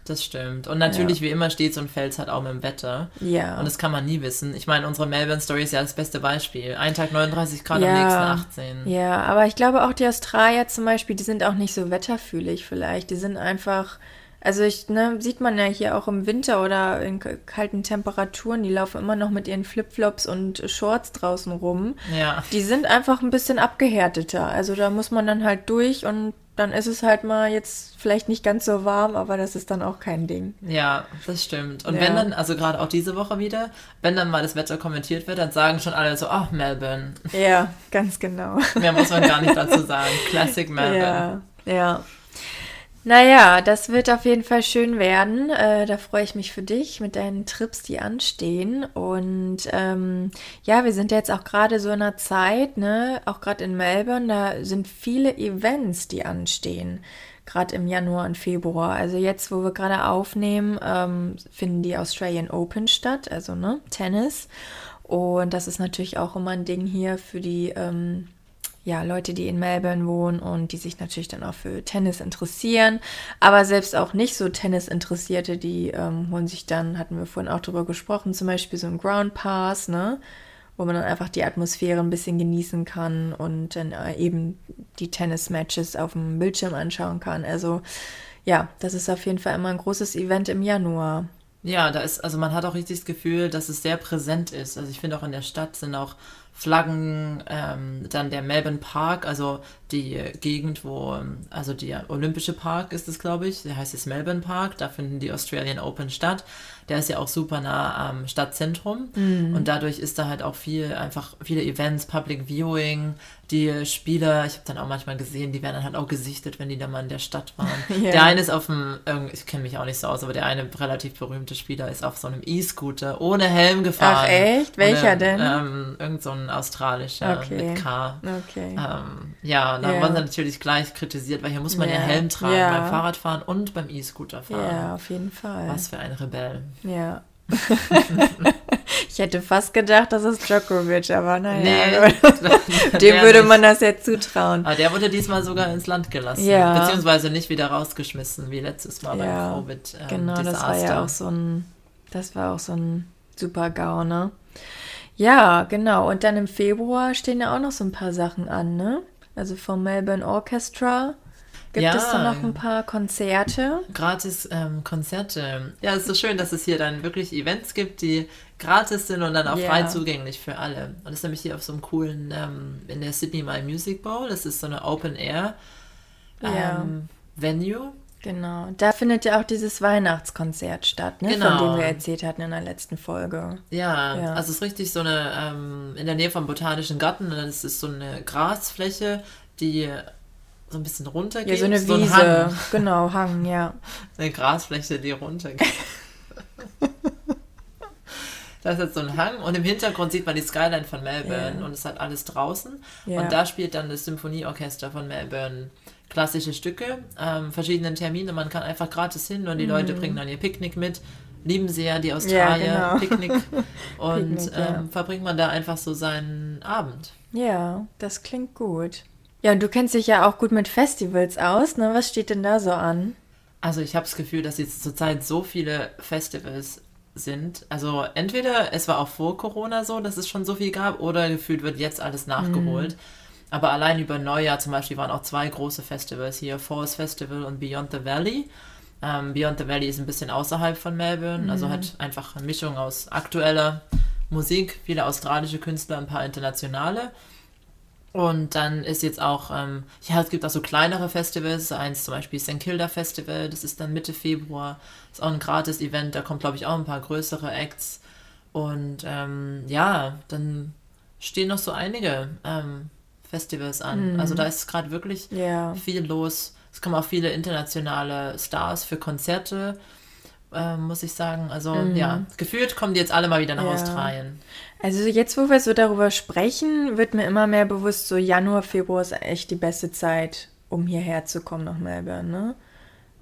Das stimmt. Und natürlich, ja. wie immer, steht so ein Fels halt auch mit dem Wetter. Ja. Und das kann man nie wissen. Ich meine, unsere Melbourne-Story ist ja das beste Beispiel. Ein Tag 39 Grad, ja. am nächsten 18. Ja, aber ich glaube auch die Australier zum Beispiel, die sind auch nicht so wetterfühlig vielleicht. Die sind einfach also ich, ne, sieht man ja hier auch im Winter oder in kalten Temperaturen, die laufen immer noch mit ihren Flipflops und Shorts draußen rum. Ja. Die sind einfach ein bisschen abgehärteter. Also da muss man dann halt durch und dann ist es halt mal jetzt vielleicht nicht ganz so warm, aber das ist dann auch kein Ding. Ja, das stimmt. Und ja. wenn dann, also gerade auch diese Woche wieder, wenn dann mal das Wetter kommentiert wird, dann sagen schon alle so, ach, Melbourne. Ja, ganz genau. Mehr muss man gar nicht dazu sagen. Classic [LAUGHS] Melbourne. Ja, ja. Naja, das wird auf jeden Fall schön werden. Äh, da freue ich mich für dich mit deinen Trips, die anstehen. Und ähm, ja, wir sind jetzt auch gerade so in einer Zeit, ne, auch gerade in Melbourne, da sind viele Events, die anstehen. Gerade im Januar und Februar. Also jetzt, wo wir gerade aufnehmen, ähm, finden die Australian Open statt, also ne, Tennis. Und das ist natürlich auch immer ein Ding hier für die ähm, ja, Leute, die in Melbourne wohnen und die sich natürlich dann auch für Tennis interessieren. Aber selbst auch nicht so Tennis-Interessierte, die ähm, holen sich dann, hatten wir vorhin auch drüber gesprochen, zum Beispiel so einen Ground Pass, ne? Wo man dann einfach die Atmosphäre ein bisschen genießen kann und dann äh, eben die Tennis-Matches auf dem Bildschirm anschauen kann. Also ja, das ist auf jeden Fall immer ein großes Event im Januar. Ja, da ist, also man hat auch richtig das Gefühl, dass es sehr präsent ist. Also ich finde auch in der Stadt sind auch Flaggen, ähm, dann der Melbourne Park, also die Gegend, wo, also der Olympische Park ist es, glaube ich, der heißt jetzt Melbourne Park, da finden die Australian Open statt. Der ist ja auch super nah am Stadtzentrum mhm. und dadurch ist da halt auch viel, einfach viele Events, Public Viewing, die Spieler, ich habe dann auch manchmal gesehen, die werden dann halt auch gesichtet, wenn die da mal in der Stadt waren. [LAUGHS] ja. Der eine ist auf dem, ich kenne mich auch nicht so aus, aber der eine relativ berühmte Spieler ist auf so einem E-Scooter ohne Helm gefahren. Ach echt? Welcher ohne, denn? Ähm, irgend so ein australischer okay. mit K. Okay. Ähm, ja, da yeah. wurden sie natürlich gleich kritisiert, weil hier muss man yeah. ja Helm tragen yeah. beim Fahrradfahren und beim E-Scooter fahren. Ja, auf jeden Fall. Was für ein Rebell. Ja. [LAUGHS] [LAUGHS] ich hätte fast gedacht, das ist Djokovic, aber naja. Nee, [LAUGHS] Dem würde man das jetzt zutrauen. Aber der wurde diesmal sogar ins Land gelassen. Ja. Beziehungsweise nicht wieder rausgeschmissen, wie letztes Mal ja. beim Covid. Ähm, genau, das war ja auch so ein, das war auch so ein super GAU, ne? Ja, genau. Und dann im Februar stehen ja auch noch so ein paar Sachen an, ne? Also vom Melbourne Orchestra Gibt ja, es da noch ein paar Konzerte? Gratis ähm, Konzerte. Ja, es ist so schön, dass es hier dann wirklich Events gibt, die gratis sind und dann auch yeah. frei zugänglich für alle. Und das ist nämlich hier auf so einem coolen, ähm, in der Sydney My Music Bowl. Das ist so eine Open Air ähm, yeah. Venue. Genau. Da findet ja auch dieses Weihnachtskonzert statt, ne? Genau. von dem wir erzählt hatten in der letzten Folge. Ja, Ja. also es ist richtig so eine, ähm, in der Nähe vom Botanischen Garten, das ist so eine Grasfläche, die so ein bisschen runtergeht. Ja, so eine ein Wiese. Hang. genau, Hang, ja. [LAUGHS] Eine Grasfläche, die runtergeht. [LAUGHS] da ist jetzt so ein Hang und im Hintergrund sieht man die Skyline von Melbourne Ja. und es hat alles draußen. Ja. Und da spielt dann das Symphonieorchester von Melbourne klassische Stücke, ähm, verschiedene Termine. Man kann einfach gratis hin und die Leute bringen dann ihr Picknick mit. Lieben sie ja die Australier, Mhm. genau. [LAUGHS] Picknick. Und Picknick, ähm, verbringt man da einfach so seinen Abend. Ja, das klingt gut. Ja, und du kennst dich ja auch gut mit Festivals aus, ne? Was steht denn da so an? Also ich habe das Gefühl, dass jetzt zurzeit so viele Festivals sind. Also entweder es war auch vor Corona so, dass es schon so viel gab, oder gefühlt wird jetzt alles nachgeholt. Aber allein über Neujahr zum Beispiel waren auch zwei große Festivals hier, Falls Festival und Beyond the Valley. Ähm, Beyond the Valley ist ein bisschen außerhalb von Melbourne, also hat einfach eine Mischung aus aktueller Musik, viele australische Künstler, ein paar internationale. Und dann ist jetzt auch, ähm, ja, es gibt auch so kleinere Festivals, eins zum Beispiel St. Kilda Festival, das ist dann Mitte Februar, ist auch ein Gratis-Event, da kommt, glaube ich, auch ein paar größere Acts. Und ähm, ja, dann stehen noch so einige ähm, Festivals an. Also da ist gerade wirklich Ja. viel los. Es kommen auch viele internationale Stars für Konzerte, ähm, muss ich sagen. Also ja, gefühlt kommen die jetzt alle mal wieder nach Ja. Australien. Also jetzt, wo wir so darüber sprechen, wird mir immer mehr bewusst, so Januar, Februar ist echt die beste Zeit, um hierher zu kommen nach Melbourne, ne?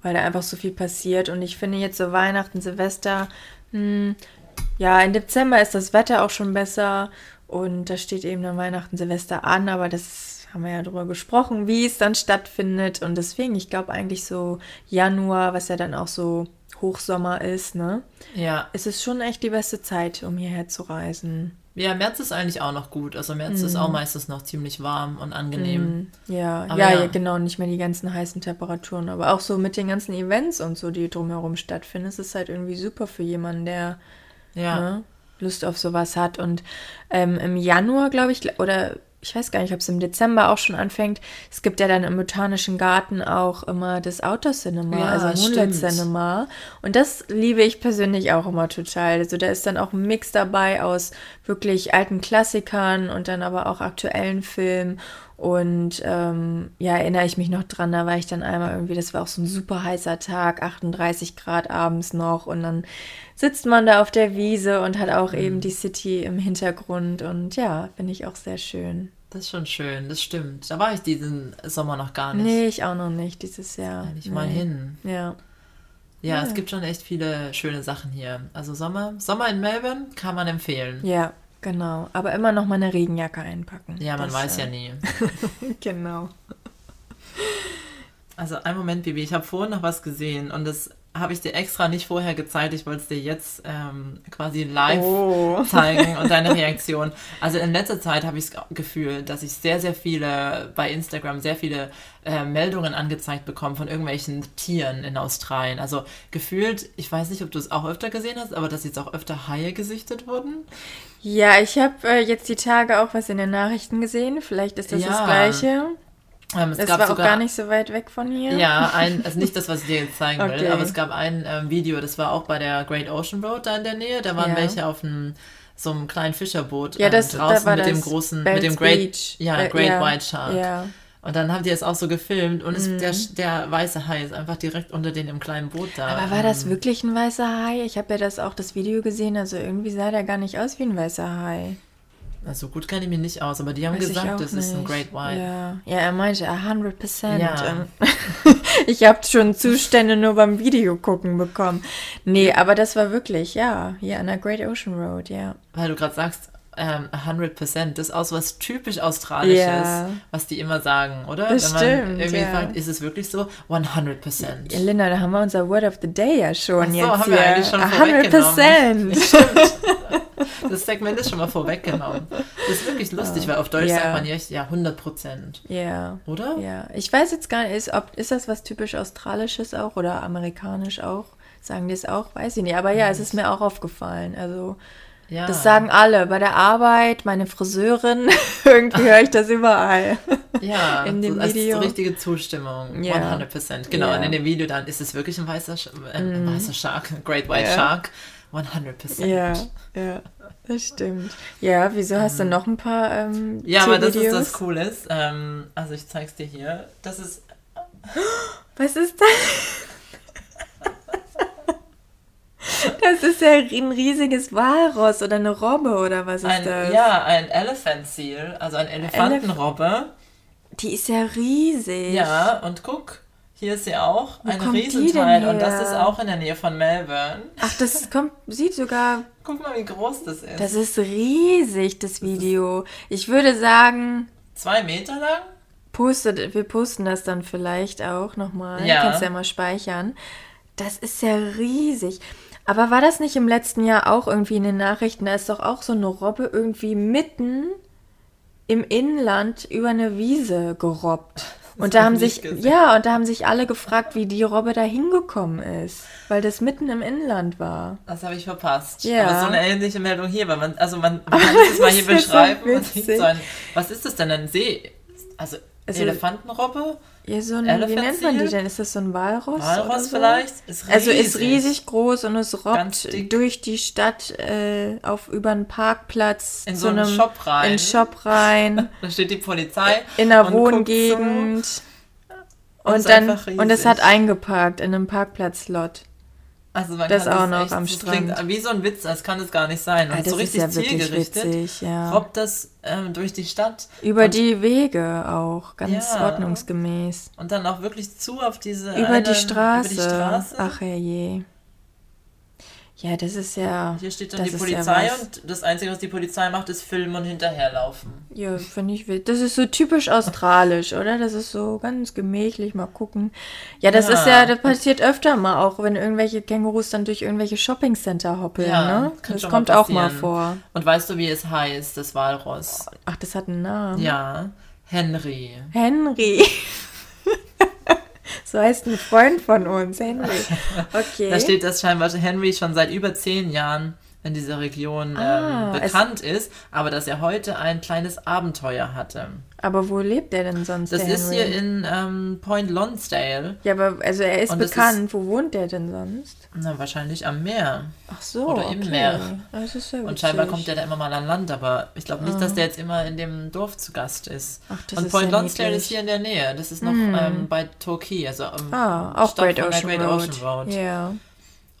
Weil da einfach so viel passiert und ich finde jetzt so Weihnachten, Silvester, hm, ja, im Dezember ist das Wetter auch schon besser und da steht eben dann Weihnachten, Silvester an, aber das haben wir ja drüber gesprochen, wie es dann stattfindet und deswegen, ich glaube eigentlich so Januar, was ja dann auch so Hochsommer ist, ne? Ja, Es ist schon echt die beste Zeit, um hierher zu reisen. Ja, März ist eigentlich auch noch gut. Also März ist auch meistens noch ziemlich warm und angenehm. Ja, Aber ja, ja. ja, genau, nicht mehr die ganzen heißen Temperaturen, aber auch so mit den ganzen Events und so, die drumherum stattfinden, ist es halt irgendwie super für jemanden, der Ja. ne, Lust auf sowas hat. Und ähm, im Januar, glaube ich, oder ich weiß gar nicht, ob es im Dezember auch schon anfängt, es gibt ja dann im Botanischen Garten auch immer das Outdoor Cinema, Ja, also Moonlight stimmt. Cinema. Und das liebe ich persönlich auch immer total. Also da ist dann auch ein Mix dabei aus wirklich alten Klassikern und dann aber auch aktuellen Filmen. Und ähm, ja, erinnere ich mich noch dran, da war ich dann einmal irgendwie, das war auch so ein super heißer Tag, 38 Grad abends noch. Und dann sitzt man da auf der Wiese und hat auch eben die City im Hintergrund. Und ja, finde ich auch sehr schön. Das ist schon schön, das stimmt. Da war ich diesen Sommer noch gar nicht. Nee, ich auch noch nicht dieses Jahr. Eigentlich nee. mal hin. Ja. Ja, Ja. es gibt schon echt viele schöne Sachen hier. Also Sommer, Sommer in Melbourne kann man empfehlen. Ja, genau. Aber immer noch mal eine Regenjacke einpacken. Ja, man Das, weiß ja nie. [LAUGHS] Genau. Also einen Moment, Bibi, ich habe vorhin noch was gesehen und das habe ich dir extra nicht vorher gezeigt. Ich wollte es dir jetzt ähm, quasi live Oh. zeigen und deine [LAUGHS] Reaktion. Also in letzter Zeit habe ich das Gefühl, dass ich sehr, sehr viele bei Instagram sehr viele äh, Meldungen angezeigt bekomme von irgendwelchen Tieren in Australien. Also gefühlt, ich weiß nicht, ob du es auch öfter gesehen hast, aber dass jetzt auch öfter Haie gesichtet wurden. Ja, ich habe äh, jetzt die Tage auch was in den Nachrichten gesehen. Vielleicht ist das das Ja. Gleiche. Ähm, es Das gab war auch sogar gar nicht so weit weg von hier. Ja, ein, also nicht das, was ich dir jetzt zeigen will, Okay. aber es gab ein ähm, Video, das war auch bei der Great Ocean Road da in der Nähe. Da waren Ja. welche auf einem so einem kleinen Fischerboot Ja, ähm, das, da draußen war mit dem großen, Bells mit dem Great, Beach. ja, Äh, Great ja, White Shark. Ja. Und dann haben die es auch so gefilmt und es, der, der weiße Hai ist einfach direkt unter denen im kleinen Boot da. Aber war das Ähm, wirklich ein weißer Hai? Ich habe ja das auch das Video gesehen, also irgendwie sah der gar nicht aus wie ein weißer Hai. Also gut kenne ich mich nicht aus, aber die haben Weiß gesagt, das ist ein nicht. Great White. Ja, ja er meinte 100 Prozent. Ja. [LAUGHS] Ich habe schon Zustände nur beim Video gucken bekommen. Nee, aber das war wirklich, ja, hier an der Great Ocean Road, ja. Weil du gerade sagst, ähm, 100%, das ist auch so was typisch Australisches, Ja. was die immer sagen, oder? Das Wenn man stimmt, irgendwie ja. fragt, ist es wirklich so? 100%. Ja, Linda, da haben wir unser Word of the Day ja schon Ach so, jetzt haben wir hier. eigentlich schon 100 vorweggenommen. Prozent. [LAUGHS] Das Segment ist schon mal vorweggenommen. Das ist wirklich lustig, weil auf Deutsch Ja. sagt man ja, ja 100%. Ja. Oder? Ja, ich weiß jetzt gar nicht, ist, ob, ist das was typisch Australisches auch oder amerikanisch auch? Sagen die es auch? Weiß ich nicht. Aber ja, es ist mir auch aufgefallen. Also, Ja. Das sagen alle. Bei der Arbeit, meine Friseurin, [LAUGHS] irgendwie höre ich das überall. Ja, [LAUGHS] in dem so, Video. So richtige Zustimmung. Ja. 100%. Genau, ja. und in dem Video dann ist es wirklich ein weißer, äh, ein mm. weißer Shark, ein Great White ja. Shark. 100%. Ja, ja, das stimmt. Ja, wieso hast du mhm. noch ein paar ähm, Ja, aber das ist das Cooles. Ähm, also ich zeig's dir hier. Das ist... [GASPS] Was ist das? [LAUGHS] Das ist ja ein riesiges Walross oder eine Robbe oder was ist ein, das? Ja, ein Elephant Seal, also ein Elefantenrobbe. Die ist ja riesig. Ja, und guck, hier ist sie auch, Wo ein Riesenteil und das ist auch in der Nähe von Melbourne. Ach, das [LAUGHS] kommt, sieht sogar. Guck mal, wie groß das ist. Das ist riesig, das Video. Ich würde sagen. Zwei Meter lang? Postet, wir posten das dann vielleicht auch nochmal. Ja. Kannst ja mal speichern. Das ist ja riesig. Aber war das nicht im letzten Jahr auch irgendwie in den Nachrichten? Da ist doch auch so eine Robbe irgendwie mitten im Inland über eine Wiese gerobbt. Und da haben sich, gesehen. ja, und da haben sich alle gefragt, wie die Robbe da hingekommen ist, weil das mitten im Inland war. Das habe ich verpasst. Ja. Aber so eine ähnliche Meldung hier, weil man, also man, man kann es mal hier beschreiben. So so ein, was ist das denn? Ein See? Also, also Elefantenrobbe? Ja, so ein, wie nennt man die denn? Ist das so ein Walross? Walross so? vielleicht? Ist also ist riesig groß und es robbt durch die Stadt äh, auf über einen Parkplatz in so einem Shop rein. In Shop rein. [LAUGHS] da steht die Polizei. In der Wohngegend. So. Und, und dann und es hat eingeparkt in einem Parkplatzlot. Also man das kann auch noch echt, am Strand. Klingt wie so ein Witz, das kann es gar nicht sein. Und ah, so richtig ja zielgerichtet witzig, ja. robbt das ähm, durch die Stadt. Über die Wege auch, ganz ja. ordnungsgemäß. Und dann auch wirklich zu auf diese über, eine, die, Straße. über die Straße. Ach herrje. Ja, das ist ja. Hier steht dann die Polizei ja und das Einzige, was die Polizei macht, ist filmen und hinterherlaufen. Ja, finde ich wild. Das ist so typisch australisch, oder? Das ist so ganz gemächlich, mal gucken. Ja, das ja. ist ja, das passiert öfter mal auch, wenn irgendwelche Kängurus dann durch irgendwelche Shoppingcenter hoppeln, ja, ne? Das kommt auch mal vor. Und weißt du, wie es heißt, das Walross? Ach, das hat einen Namen. Ja. Henry. Henry. [LAUGHS] So heißt ein Freund von uns, Henry. [LAUGHS] Okay. da steht, dass scheinbar Henry schon seit über zehn Jahren in dieser Region ah, ähm, bekannt ist, aber dass er heute ein kleines Abenteuer hatte. Aber wo lebt er denn sonst? Das ist hier in ähm, Point Lonsdale. Ja, aber also er ist Und bekannt. Ist, wo wohnt er denn sonst? Na, wahrscheinlich am Meer. Ach so. Oder im okay. Meer. Das ist sehr Und scheinbar kommt er da immer mal an Land, aber ich glaube nicht, ah. dass der jetzt immer in dem Dorf zu Gast ist. Ach, das Und ist Point Lonsdale niedlich. ist hier in der Nähe. Das ist noch mm. ähm, bei Torquay, also am ah, auch Stadt Great Ocean, Great Ocean Road. Ja. Yeah.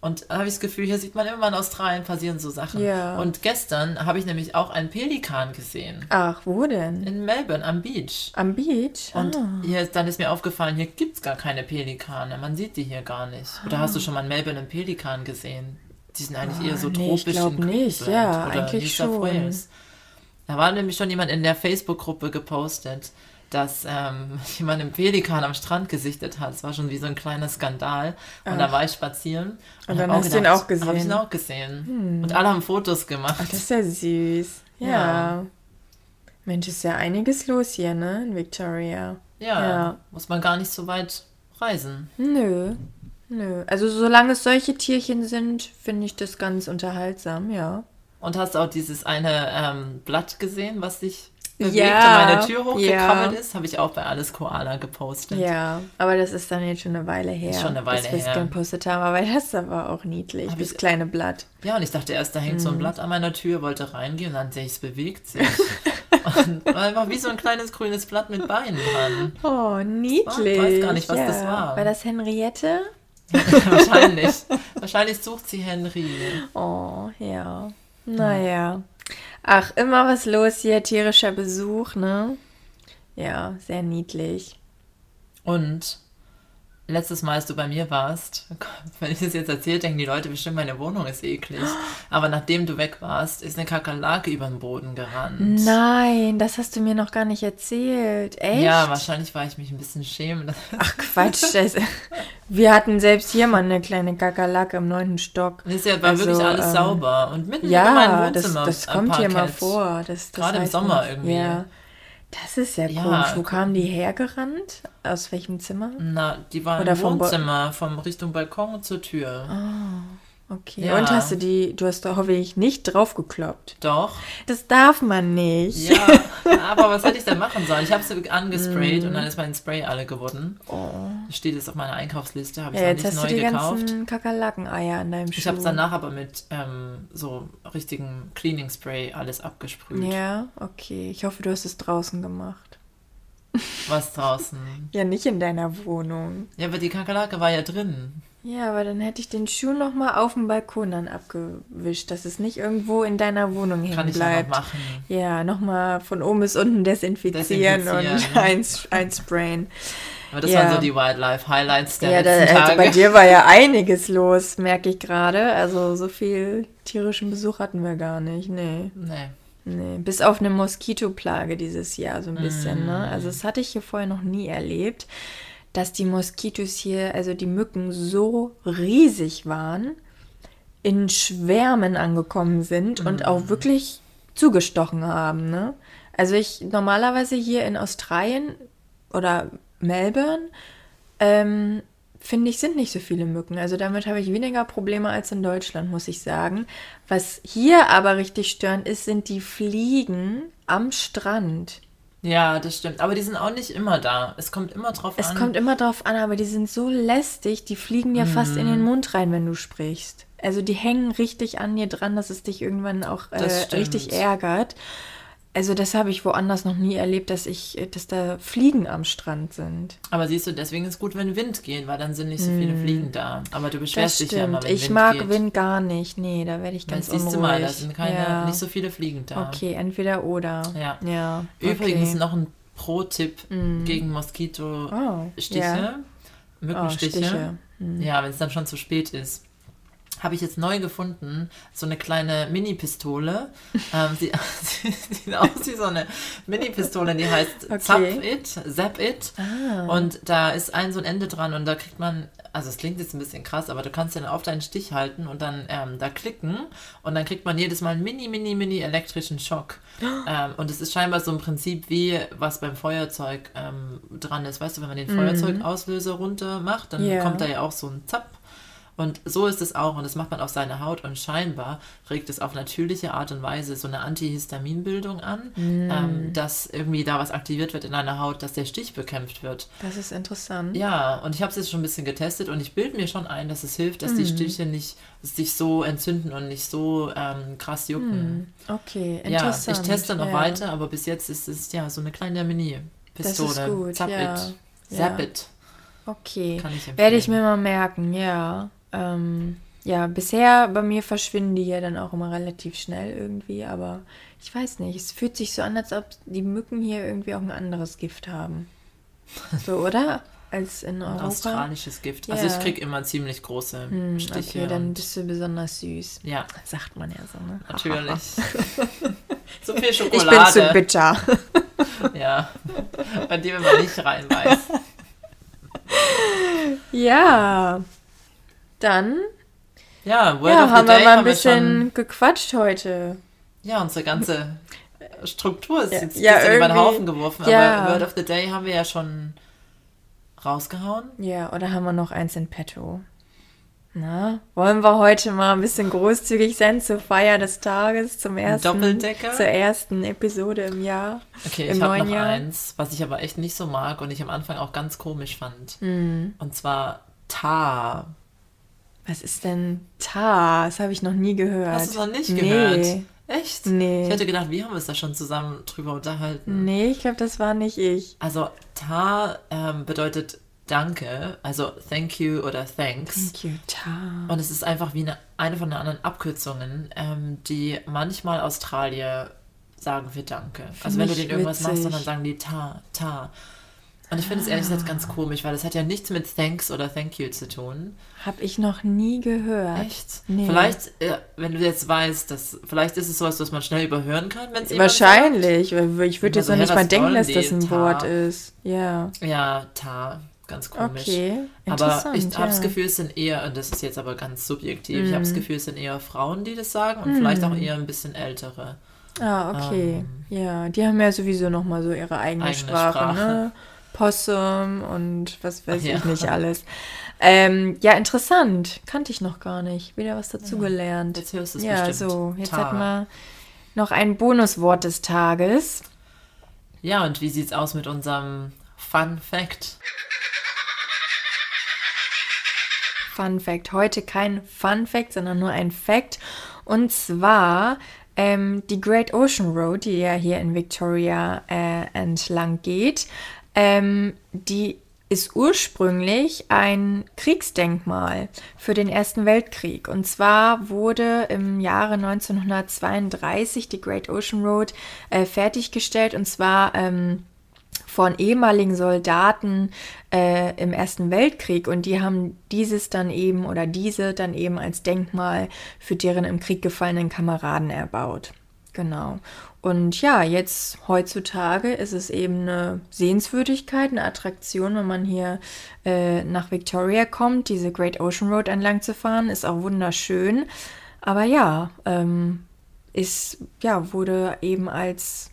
Und da habe ich das Gefühl, hier sieht man immer in Australien passieren so Sachen. Ja. Und gestern habe ich nämlich auch einen Pelikan gesehen. Ach, wo denn? In Melbourne, am Beach. Am Beach? Und ah. hier, dann ist mir aufgefallen, hier gibt es gar keine Pelikane. Man sieht die hier gar nicht. Oder hast du schon mal in Melbourne einen Pelikan gesehen? Die sind eigentlich oh, eher so nee, tropisch. Ich glaube nicht, ja, eigentlich schon. Da war nämlich schon jemand in der Facebook-Gruppe gepostet dass ähm, [LAUGHS] jemand einen Pelikan am Strand gesichtet hat. Es war schon wie so ein kleiner Skandal. Und Ach. da war ich spazieren. Und, und dann hast du ihn auch gesehen. Habe ich ihn auch gesehen. Hm. Und alle haben Fotos gemacht. Ach, das ist ja süß. Ja. ja. Mensch, ist ja einiges los hier, ne? In Victoria. Ja, ja. Muss man gar nicht so weit reisen. Nö. Nö. Also solange es solche Tierchen sind, finde ich das ganz unterhaltsam, ja. Und hast auch dieses eine ähm, Blatt gesehen, was sich bewegt ja, und meine Tür hochgekrabbelt ja. ist, habe ich auch bei Alles Koala gepostet. Ja, aber das ist dann jetzt schon eine Weile her. Ist schon eine Weile dass her. wir es gepostet haben, aber [LAUGHS] das aber auch niedlich, hab das ich, kleine Blatt. Ja, und ich dachte erst, da hängt mhm. so ein mhm. Blatt an meiner Tür, wollte reingehen und dann sehe ich, es bewegt sich. und war [LAUGHS] einfach wie so ein kleines grünes Blatt mit Beinen dran. Oh, niedlich. Ich weiß gar nicht, was ja. das war. War das Henriette? [LAUGHS] Wahrscheinlich. Wahrscheinlich sucht sie Henry. Oh, ja. Naja. Ach, immer was los hier, tierischer Besuch, ne? Ja, sehr niedlich. Und letztes Mal, als du bei mir warst, wenn ich das jetzt erzähle, denken die Leute bestimmt, meine Wohnung ist eklig. Aber nachdem du weg warst, ist eine Kakerlake über den Boden gerannt. Nein, das hast du mir noch gar nicht erzählt. Echt? Ja, wahrscheinlich war ich mich ein bisschen schämen. Ach Quatsch. Das, wir hatten selbst hier mal eine kleine Kakerlake im neunten Stock. Das war also, wirklich alles ähm, sauber. Und mitten ja, in meinem Wohnzimmer. Das, das kommt hier mal vor. Das, das Gerade im Sommer man, irgendwie. Ja. Das ist ja, ja komisch. Wo kamen die hergerannt? Aus welchem Zimmer? Na, die waren Oder im Wohnzimmer, vom Richtung Balkon zur Tür. Oh. Okay. Ja. Und hast du die, du hast da hoffentlich nicht draufgekloppt. Doch. Das darf man nicht. Ja, [LAUGHS] aber was hätte ich denn machen sollen? Ich habe sie angesprayt mm. und dann ist mein Spray alle geworden. Oh. Steht jetzt auf meiner Einkaufsliste, habe ich ja, jetzt hast neu du die gekauft. ganzen Kakerlaken-Eier an deinem Schuh. Ich habe es danach aber mit ähm, so richtigem Cleaning Spray alles abgesprüht. Ja, okay. Ich hoffe, du hast es draußen gemacht. Was draußen? [LAUGHS] ja, nicht in deiner Wohnung. Ja, aber die Kakerlake war ja drin. Ja, aber dann hätte ich den Schuh noch mal auf dem Balkon dann abgewischt, dass es nicht irgendwo in deiner Wohnung hängen Kann ich bleibt. Noch machen. Ja, noch mal von oben bis unten desinfizieren, desinfizieren. [LAUGHS] und eins, einsprayen. Aber das ja. waren so die Wildlife Highlights der ja, letzten da, Tage. Bei dir war ja [LAUGHS] einiges los, merke ich gerade. Also so viel tierischen Besuch hatten wir gar nicht. Nee. Nee. Nee, bis auf eine Moskitoplage dieses Jahr so ein bisschen, mm. ne? Also das hatte ich hier vorher noch nie erlebt dass die Moskitos hier, also die Mücken, so riesig waren, in Schwärmen angekommen sind mhm. und auch wirklich zugestochen haben. Ne? Also ich normalerweise hier in Australien oder Melbourne ähm, finde ich, sind nicht so viele Mücken. Also damit habe ich weniger Probleme als in Deutschland, muss ich sagen. Was hier aber richtig störend ist, sind die Fliegen am Strand. Ja, das stimmt. Aber die sind auch nicht immer da. Es kommt immer drauf es an. Es kommt immer drauf an, aber die sind so lästig, die fliegen dir mm. fast in den mhm. Mund rein, wenn du sprichst. Also die hängen richtig an dir dran, dass es dich irgendwann auch äh, richtig ärgert. Also das habe ich woanders noch nie erlebt, dass ich, dass da Fliegen am Strand sind. Aber siehst du, deswegen ist es gut, wenn Wind geht, weil dann sind nicht so viele mm. Fliegen da. Aber du beschwerst dich ja immer, wenn ich Wind mag geht. Wind gar nicht. Nee, da werde ich ganz Dann siehst du mal, da sind keine, ja. nicht so viele Fliegen da. Okay, entweder oder. Ja. ja Übrigens okay. noch ein Pro-Tipp mm. gegen Moskitostiche, oh, ja. Mückenstiche. Oh, mm. Ja, wenn es dann schon zu spät ist habe ich jetzt neu gefunden, so eine kleine Mini-Pistole. [LAUGHS] ähm, sie, [LAUGHS] sie, sieht aus wie so eine Mini-Pistole, die heißt okay. Zap It, Zap It. Ah. Und da ist ein so ein Ende dran und da kriegt man, also es klingt jetzt ein bisschen krass, aber du kannst den auf deinen Stich halten und dann ähm, da klicken und dann kriegt man jedes Mal einen mini, mini, mini elektrischen Schock. [GASPS] ähm, und es ist scheinbar so ein Prinzip wie, was beim Feuerzeug ähm, dran ist. Weißt du, wenn man den mhm. Feuerzeugauslöser runter macht, dann yeah. kommt da ja auch so ein Zap und so ist es auch und das macht man auf seine Haut und scheinbar regt es auf natürliche Art und Weise so eine Antihistaminbildung an, mm. ähm, dass irgendwie da was aktiviert wird in deiner Haut, dass der Stich bekämpft wird. Das ist interessant. Ja, und ich habe es jetzt schon ein bisschen getestet und ich bilde mir schon ein, dass es hilft, dass mm. die Stiche nicht sich so entzünden und nicht so ähm, krass jucken. Mm. Okay, interessant. Ja, ich teste noch ja. weiter, aber bis jetzt ist es ja so eine kleine Mini-Pistole. Das ist gut, Zap ja. it. Zap ja. it. Okay, werde ich mir mal merken, ja. Ähm, ja, bisher bei mir verschwinden die ja dann auch immer relativ schnell irgendwie, aber ich weiß nicht. Es fühlt sich so an, als ob die Mücken hier irgendwie auch ein anderes Gift haben. So, [LAUGHS] oder? Als in Europa. Ein australisches Gift. Also ja. Also ich kriege immer ziemlich große hm, Stiche. Okay, dann bist du besonders süß. Ja. Sagt man ja so, ne? [LAUGHS] Natürlich. [LAUGHS] so viel Schokolade. Ich bin zu bitter. ja. Bei wenn man nicht reinbeißt. Ja. Dann ja, Word ja, haben wir mal ein bisschen gequatscht heute. Ja, unsere ganze Struktur ist ja, jetzt ja, über den Haufen geworfen, ja. aber Word of the Day haben wir ja schon rausgehauen. Ja, oder haben wir noch eins in petto? Na, wollen wir heute mal ein bisschen großzügig sein zur Feier des Tages, zum ersten, zur ersten Episode im Jahr. Okay, ich habe noch Jahr. eins, was ich aber echt nicht so mag und ich am Anfang auch ganz komisch fand. Mhm. Und zwar Ta. Was ist denn Ta? Das habe ich noch nie gehört. Hast du noch nicht nee. gehört? Echt? Nee. Ich hätte gedacht, wir haben uns da schon zusammen drüber unterhalten. Nee, ich glaube, das war nicht ich. Also Ta ähm, bedeutet Danke, also Thank you oder Thanks. Thank you, Ta. Und es ist einfach wie eine, eine von den anderen Abkürzungen, ähm, die manchmal Australier sagen für Danke. Find also wenn du denen irgendwas witzig. machst, dann sagen die Ta, Ta. Und ich finde es ehrlich gesagt ganz komisch, weil es hat ja nichts mit Thanks oder Thank you zu tun. Habe ich noch nie gehört. Echt? Nee. Vielleicht, äh, wenn du jetzt weißt, dass vielleicht ist es sowas, was man schnell überhören kann, wenn es Wahrscheinlich. Sagt. Ich würde jetzt noch nicht mal denken, dass das ein ta. Wort ist. Ja. Ja, ta. Ganz komisch. Okay, aber ich habe das Gefühl, es sind eher, und das ist jetzt aber ganz subjektiv, mm. ich habe das mhm. Gefühl, es sind eher Frauen, die das sagen und mm. vielleicht auch eher ein bisschen ältere. Ah, okay. Ähm, ja, die haben ja sowieso nochmal so ihre eigene, eigene Sprache, Sprache. Ne? Possum und was weiß ja. ich nicht alles. Ähm, ja, interessant. Kannte ich noch gar nicht. Wieder was dazugelernt. Jetzt hörst du es Ja, bestimmt. so. Jetzt Tag. hatten wir noch ein Bonuswort des Tages. Ja, und wie sieht's aus mit unserem Fun Fact? Fun Fact. Heute kein Fun Fact, sondern nur ein Fact. Und zwar ähm, die Great Ocean Road, die ja hier in Victoria äh, entlang geht, ähm, die ist ursprünglich ein Kriegsdenkmal für den Ersten Weltkrieg. Und zwar wurde im Jahre 1932 die Great Ocean Road äh, fertiggestellt. Und zwar ähm, von ehemaligen Soldaten äh, im Ersten Weltkrieg und die haben dieses dann eben oder diese dann eben als Denkmal für deren im Krieg gefallenen Kameraden erbaut. Genau. Und ja, jetzt heutzutage ist es eben eine Sehenswürdigkeit, eine Attraktion, wenn man hier äh, nach Victoria kommt, diese Great Ocean Road entlang zu fahren, ist auch wunderschön. Aber ja, ähm, ist, ja, wurde eben als,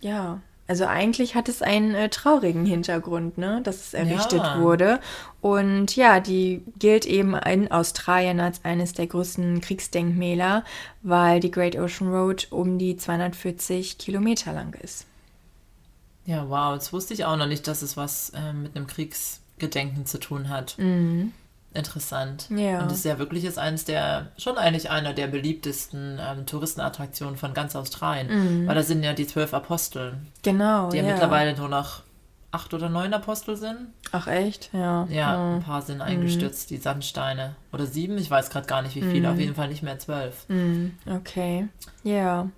ja, also eigentlich hat es einen äh, traurigen Hintergrund, ne, dass es errichtet Ja. wurde. Und ja, die gilt eben in Australien als eines der größten Kriegsdenkmäler, weil die Great Ocean Road um die 240 Kilometer lang ist. Ja, wow, das wusste ich auch noch nicht, dass es was äh, mit einem Kriegsgedenken zu tun hat. Interessant. Mhm. Ja. Und es ist ja wirklich ist eines der, schon eigentlich einer der beliebtesten ähm, Touristenattraktionen von ganz Australien. Weil da sind ja die zwölf Apostel, Genau. die ja, Mhm. ja mittlerweile nur noch acht oder neun Apostel sind. Ach echt? Ja. Ja, ein paar sind eingestürzt, die Sandsteine. Oder sieben, ich weiß gerade gar nicht wie viele, auf jeden Fall nicht mehr zwölf. Mhm. Okay. Ja.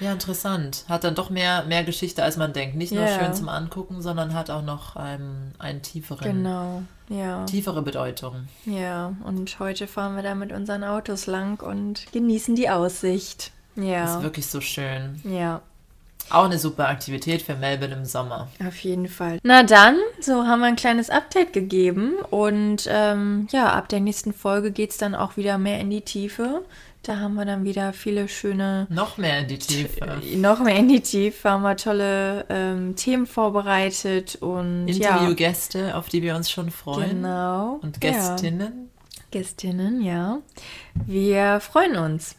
Ja, interessant. Hat dann doch mehr, mehr Geschichte, als man denkt. Nicht nur Ja. schön zum Angucken, sondern hat auch noch ähm, einen tieferen, Genau. Ja. tiefere Bedeutung. Ja. Und heute fahren wir da mit unseren Autos lang und genießen die Aussicht. Ja. Ist wirklich so schön. Ja. Auch eine super Aktivität für Melbourne im Sommer. Auf jeden Fall. Na dann, so haben wir ein kleines Update gegeben und ähm, ja, ab der nächsten Folge geht es dann auch wieder mehr in die Tiefe. Da haben wir dann wieder viele schöne, Noch mehr in die Tiefe. noch mehr in die Tiefe, haben wir tolle ähm, Themen vorbereitet und ja, Interviewgäste, auf die wir uns schon freuen. genau. Und Ja. Gästinnen. Gästinnen, ja. Wir freuen uns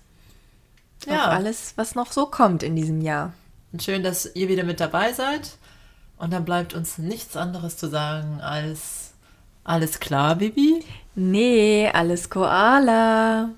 Ja. auf alles, was noch so kommt in diesem Jahr. Und schön, dass ihr wieder mit dabei seid. Und dann bleibt uns nichts anderes zu sagen als alles klar, Bibi. Nee, alles Koala.